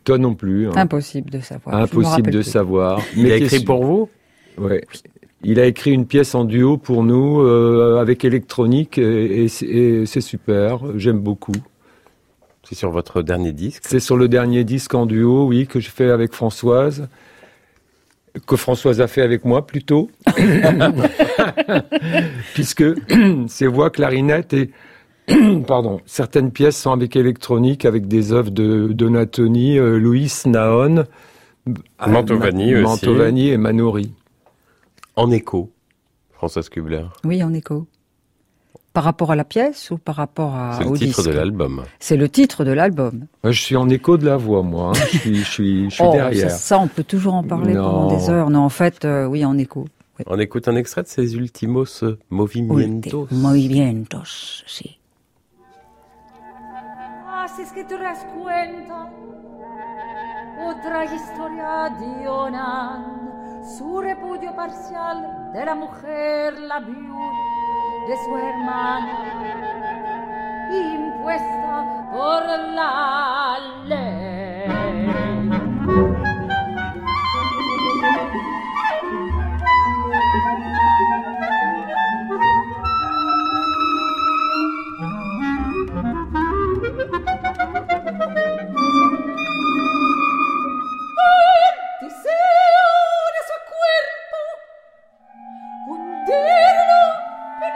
Toi non plus. Hein. Impossible de savoir. Impossible de plus. savoir. Mais il a écrit pour vous? Ouais. Il a écrit une pièce en duo pour nous euh, avec électronique et, et c'est super. J'aime beaucoup. C'est sur votre dernier disque C'est sur le dernier disque en duo, oui, que je fais avec Françoise. Que Françoise a fait avec moi plutôt. Puisque ses voix clarinette et pardon, certaines pièces sont avec électronique, avec des œuvres de Donatoni, euh, Louis Naon, Mantovani, Ma Mantovani et Manori. En écho, Françoise Kubler. Oui, en écho. Par rapport à la pièce ou par rapport à C'est le titre de l'album. C'est le titre de l'album. Je suis en écho de la voix, moi. Hein. Je suis, je suis, je suis oh, derrière. Ça, ça, on peut toujours en parler Non. pendant des heures. Non, en fait, euh, oui, en écho. Oui. On écoute un extrait de ces ultimos movimientos. Movimientos, sí. Así es que te cuenta otra historia de Onan su repudio parcial de la mujer la viuda de su hermana, impuesta por la ley.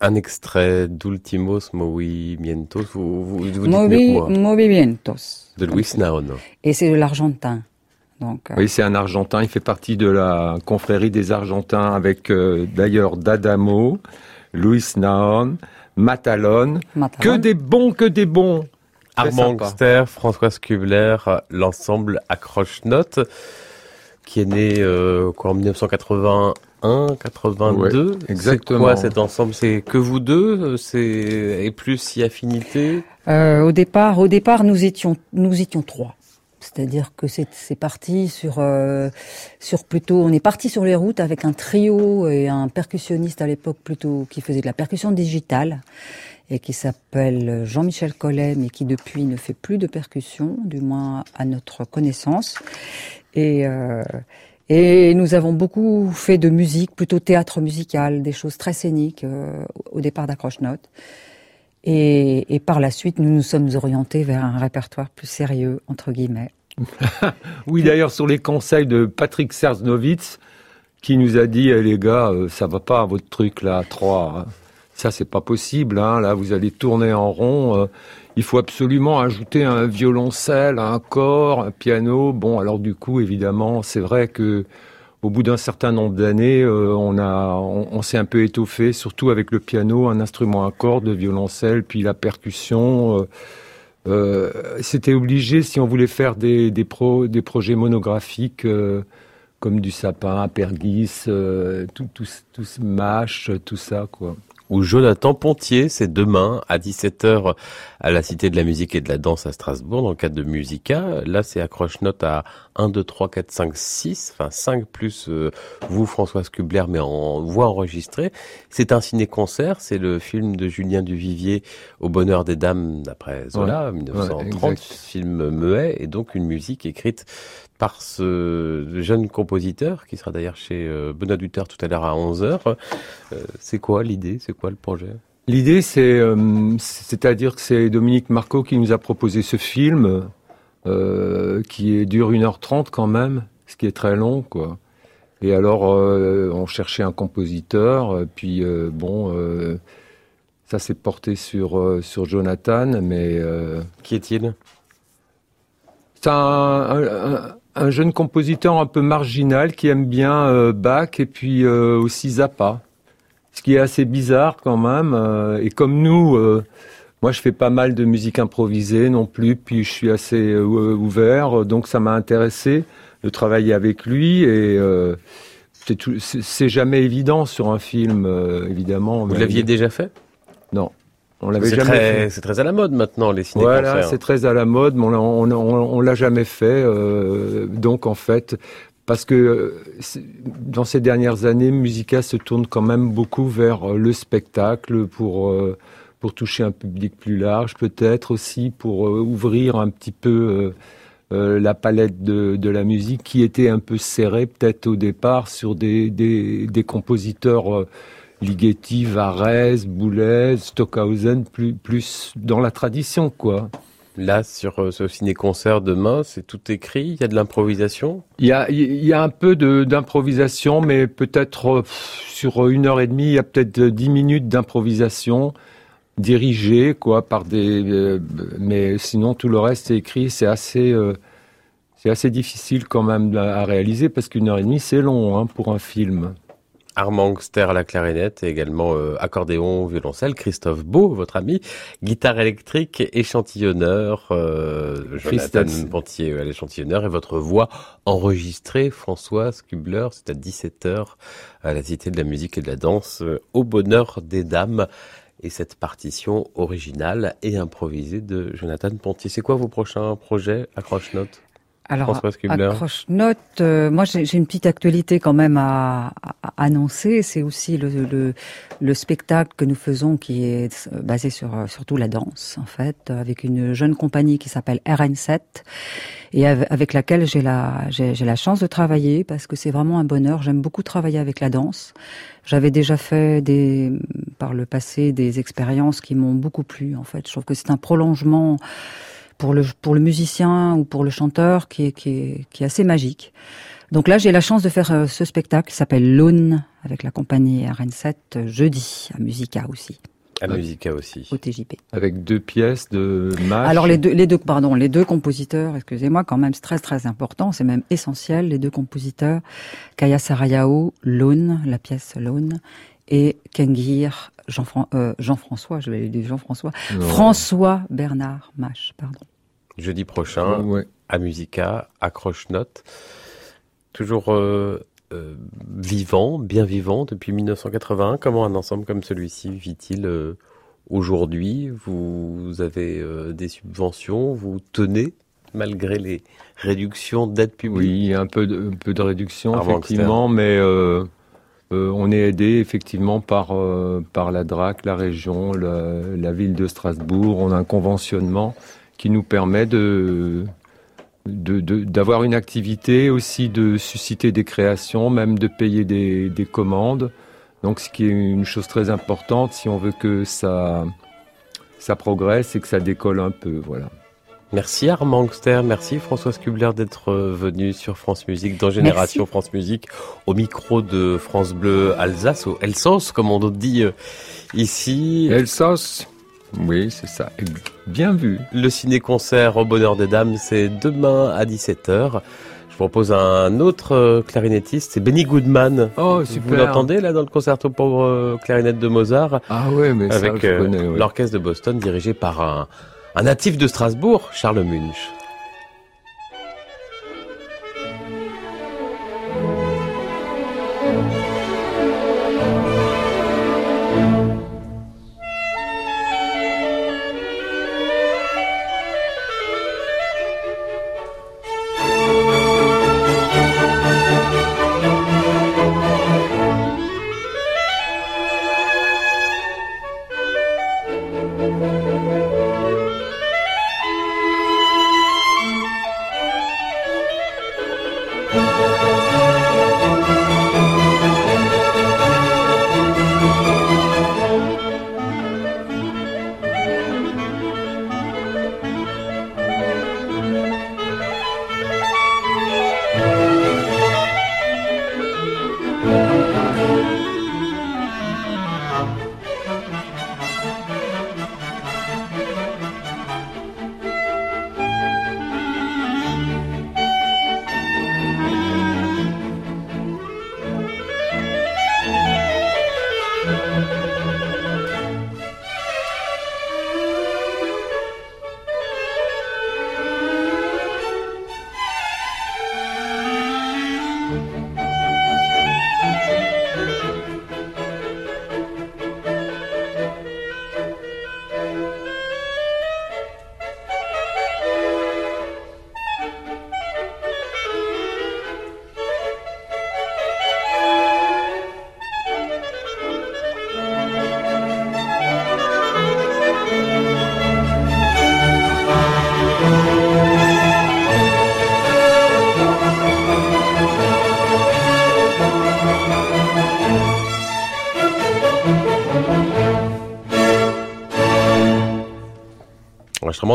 un extrait d'Ultimos Movimientos. Vous, vous, vous Movi, Movimientos. De Luis Naon. Et c'est de l'argentin. Donc, euh... Oui, c'est un Argentin. Il fait partie de la confrérie des Argentins avec euh, d'ailleurs D'Adamo, Luis Naon, Matalon. Que des bons, que des bons. Armand Gster, François Kubler, l'ensemble Accroche-Note, qui est né euh, quoi, en 1981 82. exactement. C'est quoi cet ensemble? C'est que vous deux? C'est et plus si affinité? Euh, Au départ, au départ, nous étions nous étions trois. C'est-à-dire que c'est parti sur euh, sur plutôt on est parti sur les routes avec un trio et un percussionniste à l'époque plutôt qui faisait de la percussion digitale et qui s'appelle Jean-Michel Collet mais qui depuis ne fait plus de percussion du moins à notre connaissance et euh, et nous avons beaucoup fait de musique, plutôt théâtre musical, des choses très scéniques euh, au départ d'Accroche-Note. Et, par la suite, nous nous sommes orientés vers un répertoire plus sérieux, entre guillemets. oui, d'ailleurs, sur les conseils de Patrick Serznovitz, qui nous a dit, eh, les gars, euh, ça va pas votre truc là, à trois. Hein. Ça, c'est pas possible. Hein. Là, vous allez tourner en rond. Euh, il faut absolument ajouter un violoncelle, un corps, un piano. Bon, alors du coup, évidemment, c'est vrai que au bout d'un certain nombre d'années, euh, on on, s'est un peu étoffé, surtout avec le piano, un instrument à cordes, le violoncelle, puis la percussion. Euh, euh, c'était obligé si on voulait faire des, des, des projets monographiques comme du sapin, Pergis, tout, tout, tout, mâche, tout ça, quoi Jonathan Pontier, c'est demain à 17h à la Cité de la musique et de la danse à Strasbourg dans le cadre de Musica. Là, c'est accroche-note à 1, 2, 3, 4, 5, 6, enfin 5 plus euh, vous, Françoise Kubler, mais en voix enregistrée. C'est un ciné-concert, c'est le film de Julien Duvivier Au bonheur des dames d'après Zola, 1930, film muet, et donc une musique écrite par ce jeune compositeur qui sera d'ailleurs chez euh, Benoît Duter tout à l'heure à 11h. Euh, c'est quoi l'idée? C'est quoi le projet? L'idée, c'est, euh, c'est-à-dire que c'est Dominique Marco qui nous a proposé ce film, qui dure 1h30 quand même, ce qui est très long, quoi. Et alors, on cherchait un compositeur, puis bon, ça s'est porté sur sur Jonathan, mais qui est-il? C'est un, un jeune compositeur un peu marginal qui aime bien euh, Bach et puis euh, aussi Zappa. Ce qui est assez bizarre quand même. Euh, et comme nous, moi je fais pas mal de musique improvisée non plus, puis je suis assez ouvert, donc ça m'a intéressé de travailler avec lui et c'est jamais évident sur un film, évidemment. Vous l'aviez déjà fait? Non. On l'avait jamais fait. C'est très à la mode maintenant les ciné Voilà, c'est très à la mode, mais on, on, l'a jamais fait. donc en fait, parce que dans ces dernières années, Musica se tourne quand même beaucoup vers le spectacle pour pour toucher un public plus large, peut-être aussi pour euh, ouvrir un petit peu euh, euh, la palette de, la musique qui était un peu serrée peut-être au départ sur des, des, compositeurs Ligeti, Varese, Boulez, Stockhausen, plus, plus dans la tradition quoi. Là, sur ce ciné-concert demain, c'est tout écrit, il y a de l'improvisation? Il y a, y a un peu d'improvisation, mais peut-être sur une heure et demie, il y a peut-être dix minutes d'improvisation dirigé quoi par des euh, mais sinon tout le reste est écrit c'est assez euh, c'est assez difficile quand même à réaliser parce qu'une heure et demie c'est long hein, pour un film. Armand Angster à la clarinette et également euh, accordéon, violoncelle, Christophe Beau, votre ami, guitare électrique, échantillonneur, Jonathan Pontier à l'échantillonneur et votre voix enregistrée, Françoise Kubler, c'est à 17h à la Cité de la musique et de la danse, au bonheur des dames et cette partition originale et improvisée de Jonathan Ponty. C'est quoi vos prochains projets Accroche-Notes? Alors, accroche-note, euh, moi j'ai une petite actualité quand même à, annoncer. C'est aussi le, le, spectacle que nous faisons qui est basé sur surtout la danse en fait, avec une jeune compagnie qui s'appelle RN7 et avec laquelle j'ai la j'ai la chance de travailler parce que c'est vraiment un bonheur. J'aime beaucoup travailler avec la danse. J'avais déjà fait des par le passé des expériences qui m'ont beaucoup plu en fait. Je trouve que c'est un prolongement pour le, pour le musicien ou pour le chanteur qui est, qui est, qui est assez magique. Donc là, j'ai la chance de faire euh, ce spectacle qui s'appelle Lone avec la compagnie RN7 euh, jeudi à Musica aussi. À Musica aussi. Au TJP. Avec deux pièces de match. Alors les deux, les deux, pardon, les deux compositeurs, excusez-moi, quand même, c'est très très important, c'est même essentiel. Les deux compositeurs, Kaya Sarayao, Lone, la pièce Lone, et Kengir euh, Jean-François, je vais dire Jean-François, François Bernard Mache, pardon. Jeudi prochain, à Musica, accroche-note. Toujours euh, euh, vivant, bien vivant depuis 1981. Comment un ensemble comme celui-ci vit-il aujourd'hui? Vous avez des subventions, vous tenez malgré les réductions d'aide publique Oui, un peu de, un peu de réduction, effectivement, mais euh, on est aidé effectivement par, euh, la DRAC, la région, la, ville de Strasbourg. On a un conventionnement qui nous permet d'avoir une activité, aussi de susciter des créations, même de payer des, des, commandes. Donc ce qui est une chose très importante si on veut que ça, ça progresse et que ça décolle un peu. Voilà. Merci Armand Angster, merci Françoise Kubler d'être euh, venu sur France Musique dans Génération France Musique au micro de France Bleu Alsace, au Elsos comme on dit euh, ici. Elsos oui, c'est ça. Bien vu. Le ciné-concert au Bonheur des Dames, c'est demain à 17h. Je propose un autre euh, clarinettiste, c'est Benny Goodman. Oh, super. Vous l'entendez là dans le concerto pour clarinette de Mozart? Ah ouais, mais avec l'orchestre de Boston dirigé par un un natif de Strasbourg, Charles Munch.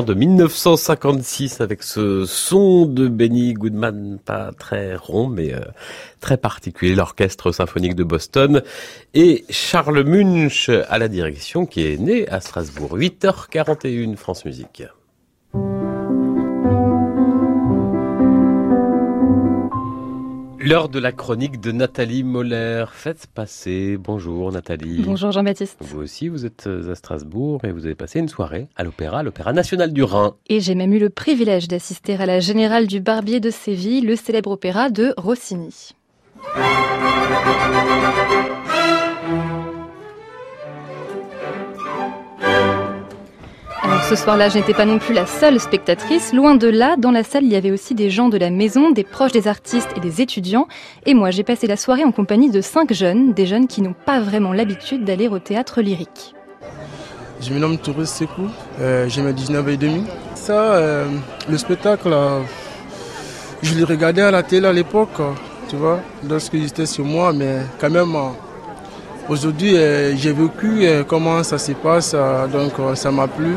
De 1956 avec ce son de Benny Goodman, pas très rond mais euh, très particulier, l'orchestre symphonique de Boston et Charles Munch à la direction qui est né à Strasbourg. 8h41 France Musique. L'heure de la chronique de Nathalie Moller. Faites passer. Bonjour Nathalie. Bonjour Jean-Baptiste. Vous aussi, vous êtes à Strasbourg et vous avez passé une soirée à l'Opéra, l'Opéra National du Rhin. Et j'ai même eu le privilège d'assister à la Générale du Barbier de Séville, le célèbre opéra de Rossini. Ce soir-là, je n'étais pas non plus la seule spectatrice. Loin de là, dans la salle, il y avait aussi des gens de la maison, des proches des artistes et des étudiants. Et moi, j'ai passé la soirée en compagnie de cinq jeunes, des jeunes qui n'ont pas vraiment l'habitude d'aller au théâtre lyrique. Je me nomme Touré Sekou, euh, j'ai mes 19 et demi. Ça, euh, le spectacle, euh, je l'ai regardé à la télé à l'époque, tu vois, lorsque j'étais sur moi, mais quand même, aujourd'hui, j'ai vécu comment ça se passe, donc ça m'a plu.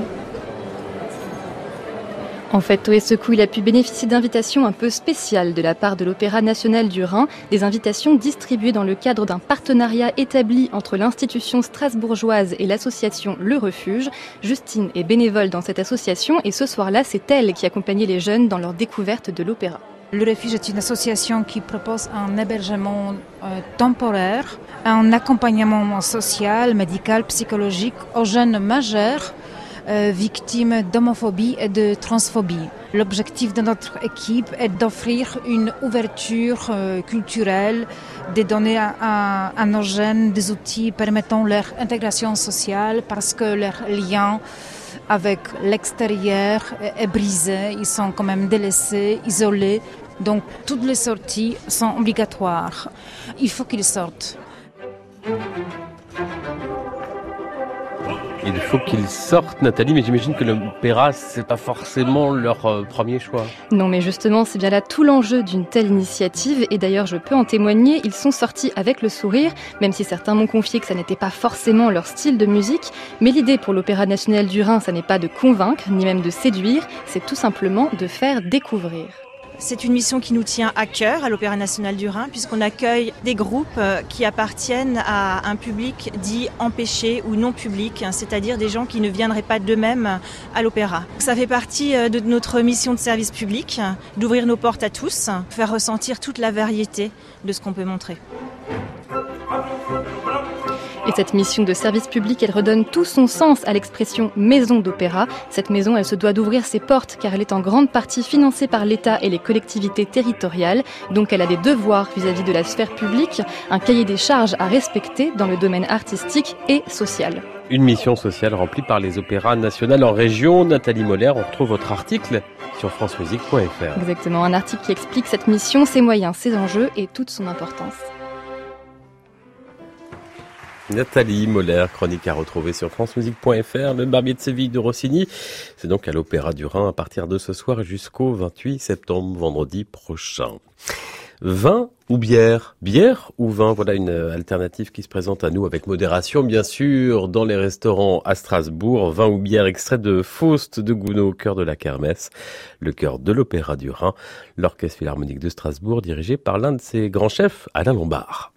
En fait, Toé Secou, il a pu bénéficier d'invitations un peu spéciales de la part de l'Opéra national du Rhin, des invitations distribuées dans le cadre d'un partenariat établi entre l'institution strasbourgeoise et l'association Le Refuge. Justine est bénévole dans cette association et ce soir-là, c'est elle qui accompagnait les jeunes dans leur découverte de l'opéra. Le Refuge est une association qui propose un hébergement euh, temporaire, un accompagnement social, médical, psychologique aux jeunes majeurs euh, victimes d'homophobie et de transphobie. L'objectif de notre équipe est d'offrir une ouverture euh, culturelle, de donner à, nos jeunes des outils permettant leur intégration sociale parce que leur lien avec l'extérieur est brisé, ils sont quand même délaissés, isolés. Donc toutes les sorties sont obligatoires. Il faut qu'ils sortent. Il faut qu'ils sortent, Nathalie, mais j'imagine que l'opéra, c'est pas forcément leur euh, premier choix. Non, mais justement, c'est bien là tout l'enjeu d'une telle initiative. Et d'ailleurs, je peux en témoigner, ils sont sortis avec le sourire, même si certains m'ont confié que ça n'était pas forcément leur style de musique. Mais l'idée pour l'Opéra national du Rhin, ça n'est pas de convaincre, ni même de séduire, c'est tout simplement de faire découvrir. C'est une mission qui nous tient à cœur à l'Opéra national du Rhin, puisqu'on accueille des groupes euh, qui appartiennent à un public dit empêché ou non public, hein, c'est-à-dire des gens qui ne viendraient pas d'eux-mêmes à l'opéra. Ça fait partie euh, de notre mission de service public, d'ouvrir nos portes à tous, faire ressentir toute la variété de ce qu'on peut montrer. Et cette mission de service public, elle redonne tout son sens à l'expression maison d'opéra. Cette maison, elle se doit d'ouvrir ses portes car elle est en grande partie financée par l'État et les collectivités territoriales. Donc elle a des devoirs vis-à-vis de la sphère publique, un cahier des charges à respecter dans le domaine artistique et social. Une mission sociale remplie par les opéras nationaux en région. Nathalie Moller, on retrouve votre article sur francemusique.fr. Exactement, un article qui explique cette mission, ses moyens, ses enjeux et toute son importance. Nathalie Moller, chronique à retrouver sur francemusique.fr, le barbier de Séville de Rossini. C'est donc à l'Opéra du Rhin à partir de ce soir jusqu'au 28 septembre, vendredi prochain. Vin ou bière? Bière ou vin? Voilà une alternative qui se présente à nous avec modération, bien sûr, dans les restaurants à Strasbourg. Vin ou bière extrait de Faust de Gounod, cœur de la kermesse, le cœur de l'Opéra du Rhin, l'Orchestre Philharmonique de Strasbourg, dirigé par l'un de ses grands chefs, Alain Lombard.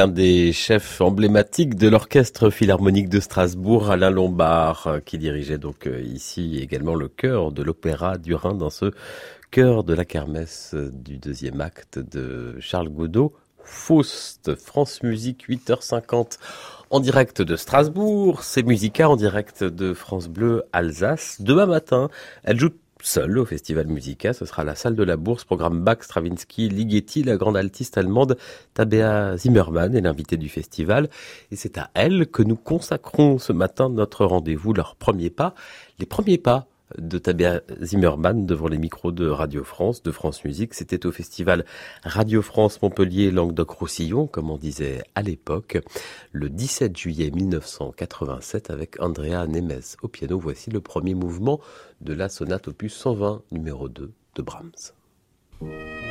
L'un des chefs emblématiques de l'orchestre philharmonique de Strasbourg, Alain Lombard, qui dirigeait donc euh, ici également le chœur de l'opéra du Rhin dans ce chœur de la kermesse du deuxième acte de Charles Godot. Faust, France Musique, 8h50 en direct de Strasbourg, c'est Musica en direct de France Bleu Alsace. Demain matin, elle joue seul au Festival Musica. Ce sera la salle de la Bourse, programme Bach, Stravinsky, Ligeti, la grande altiste allemande Tabea Zimmermann est l'invité du festival. Et c'est à elle que nous consacrons ce matin notre rendez-vous, leur premier pas. Les premiers pas de Tabea Zimmermann devant les micros de Radio France, de France Musique. C'était au festival Radio France Montpellier Languedoc-Roussillon, comme on disait à l'époque, le 17 juillet 1987 avec Andrea Nemes au piano. Voici le premier mouvement de la sonate opus 120 numéro 2 de Brahms.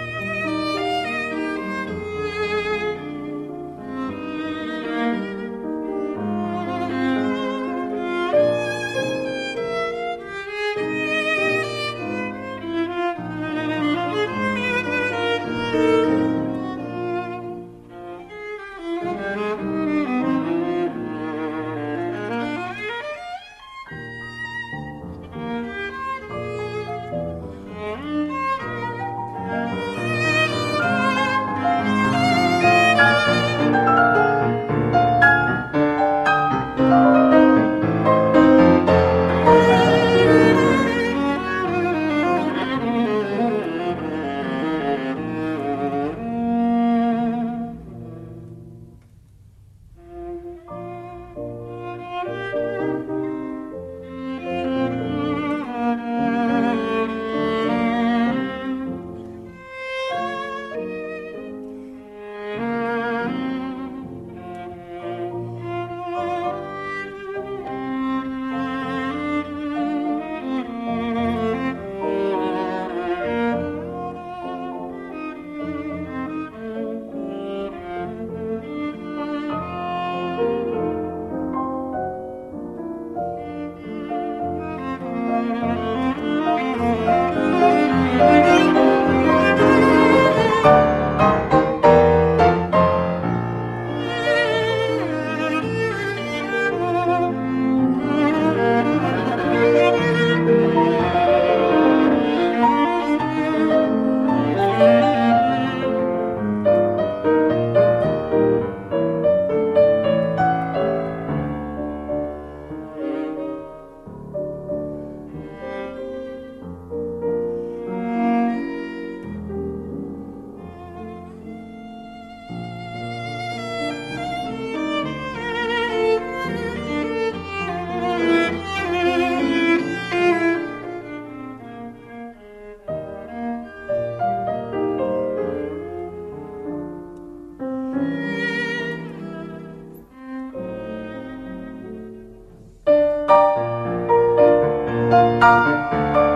Música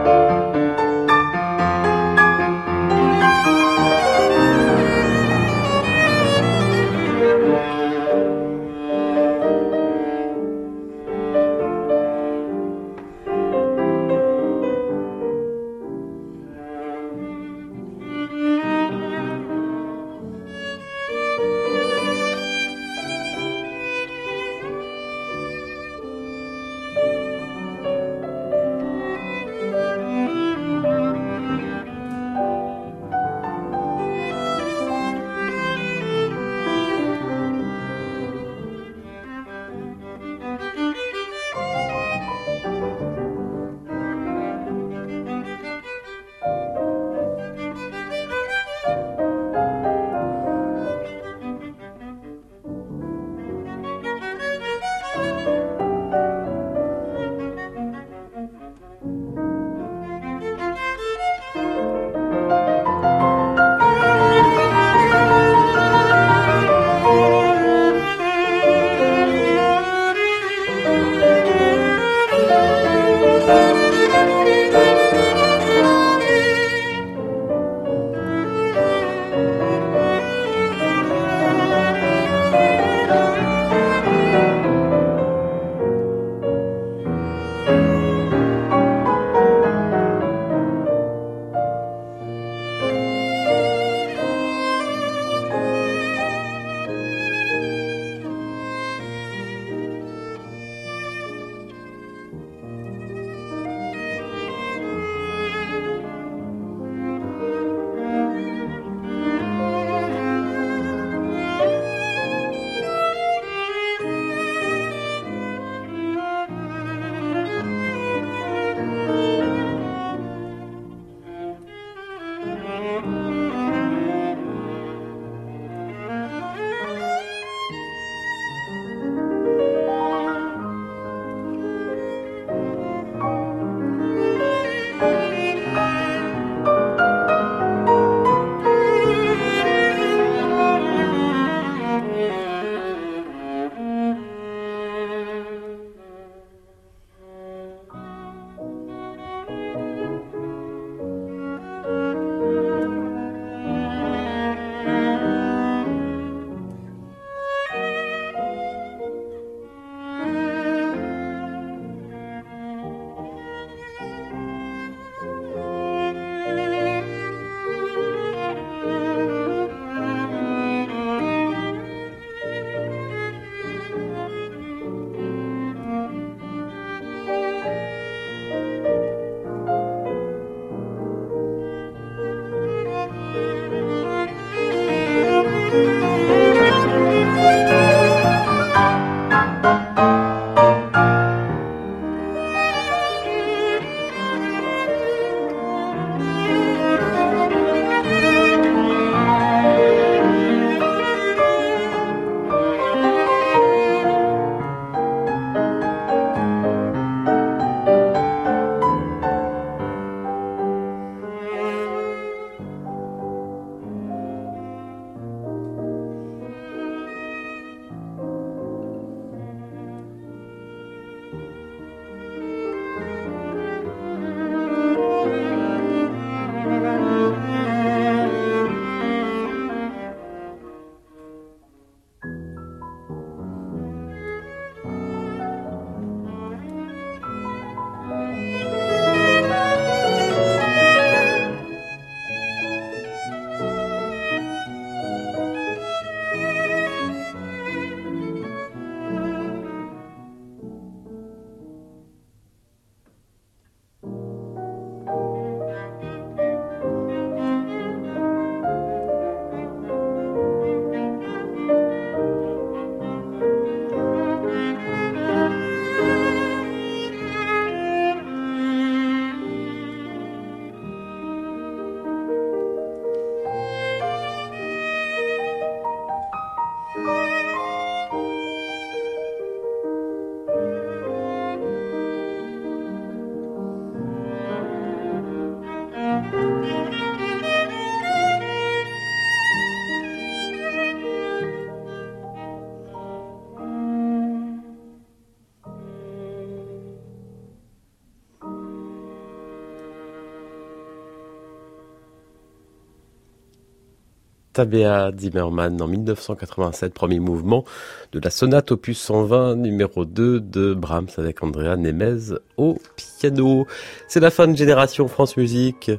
Tabea Zimmermann en 1987, premier mouvement de la sonate opus 120 numéro 2 de Brahms avec Andrea Nemez au piano. C'est la fin de Génération France Musique.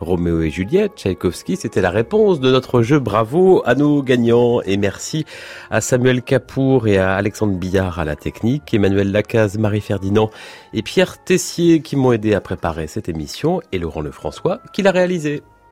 Roméo et Juliette, Tchaïkovski, c'était la réponse de notre jeu. Bravo à nos gagnants et merci à Samuel Capour et à Alexandre Billard à la technique, Emmanuel Lacaze, Marie Ferdinand et Pierre Tessier qui m'ont aidé à préparer cette émission et Laurent Lefrançois qui l'a réalisée.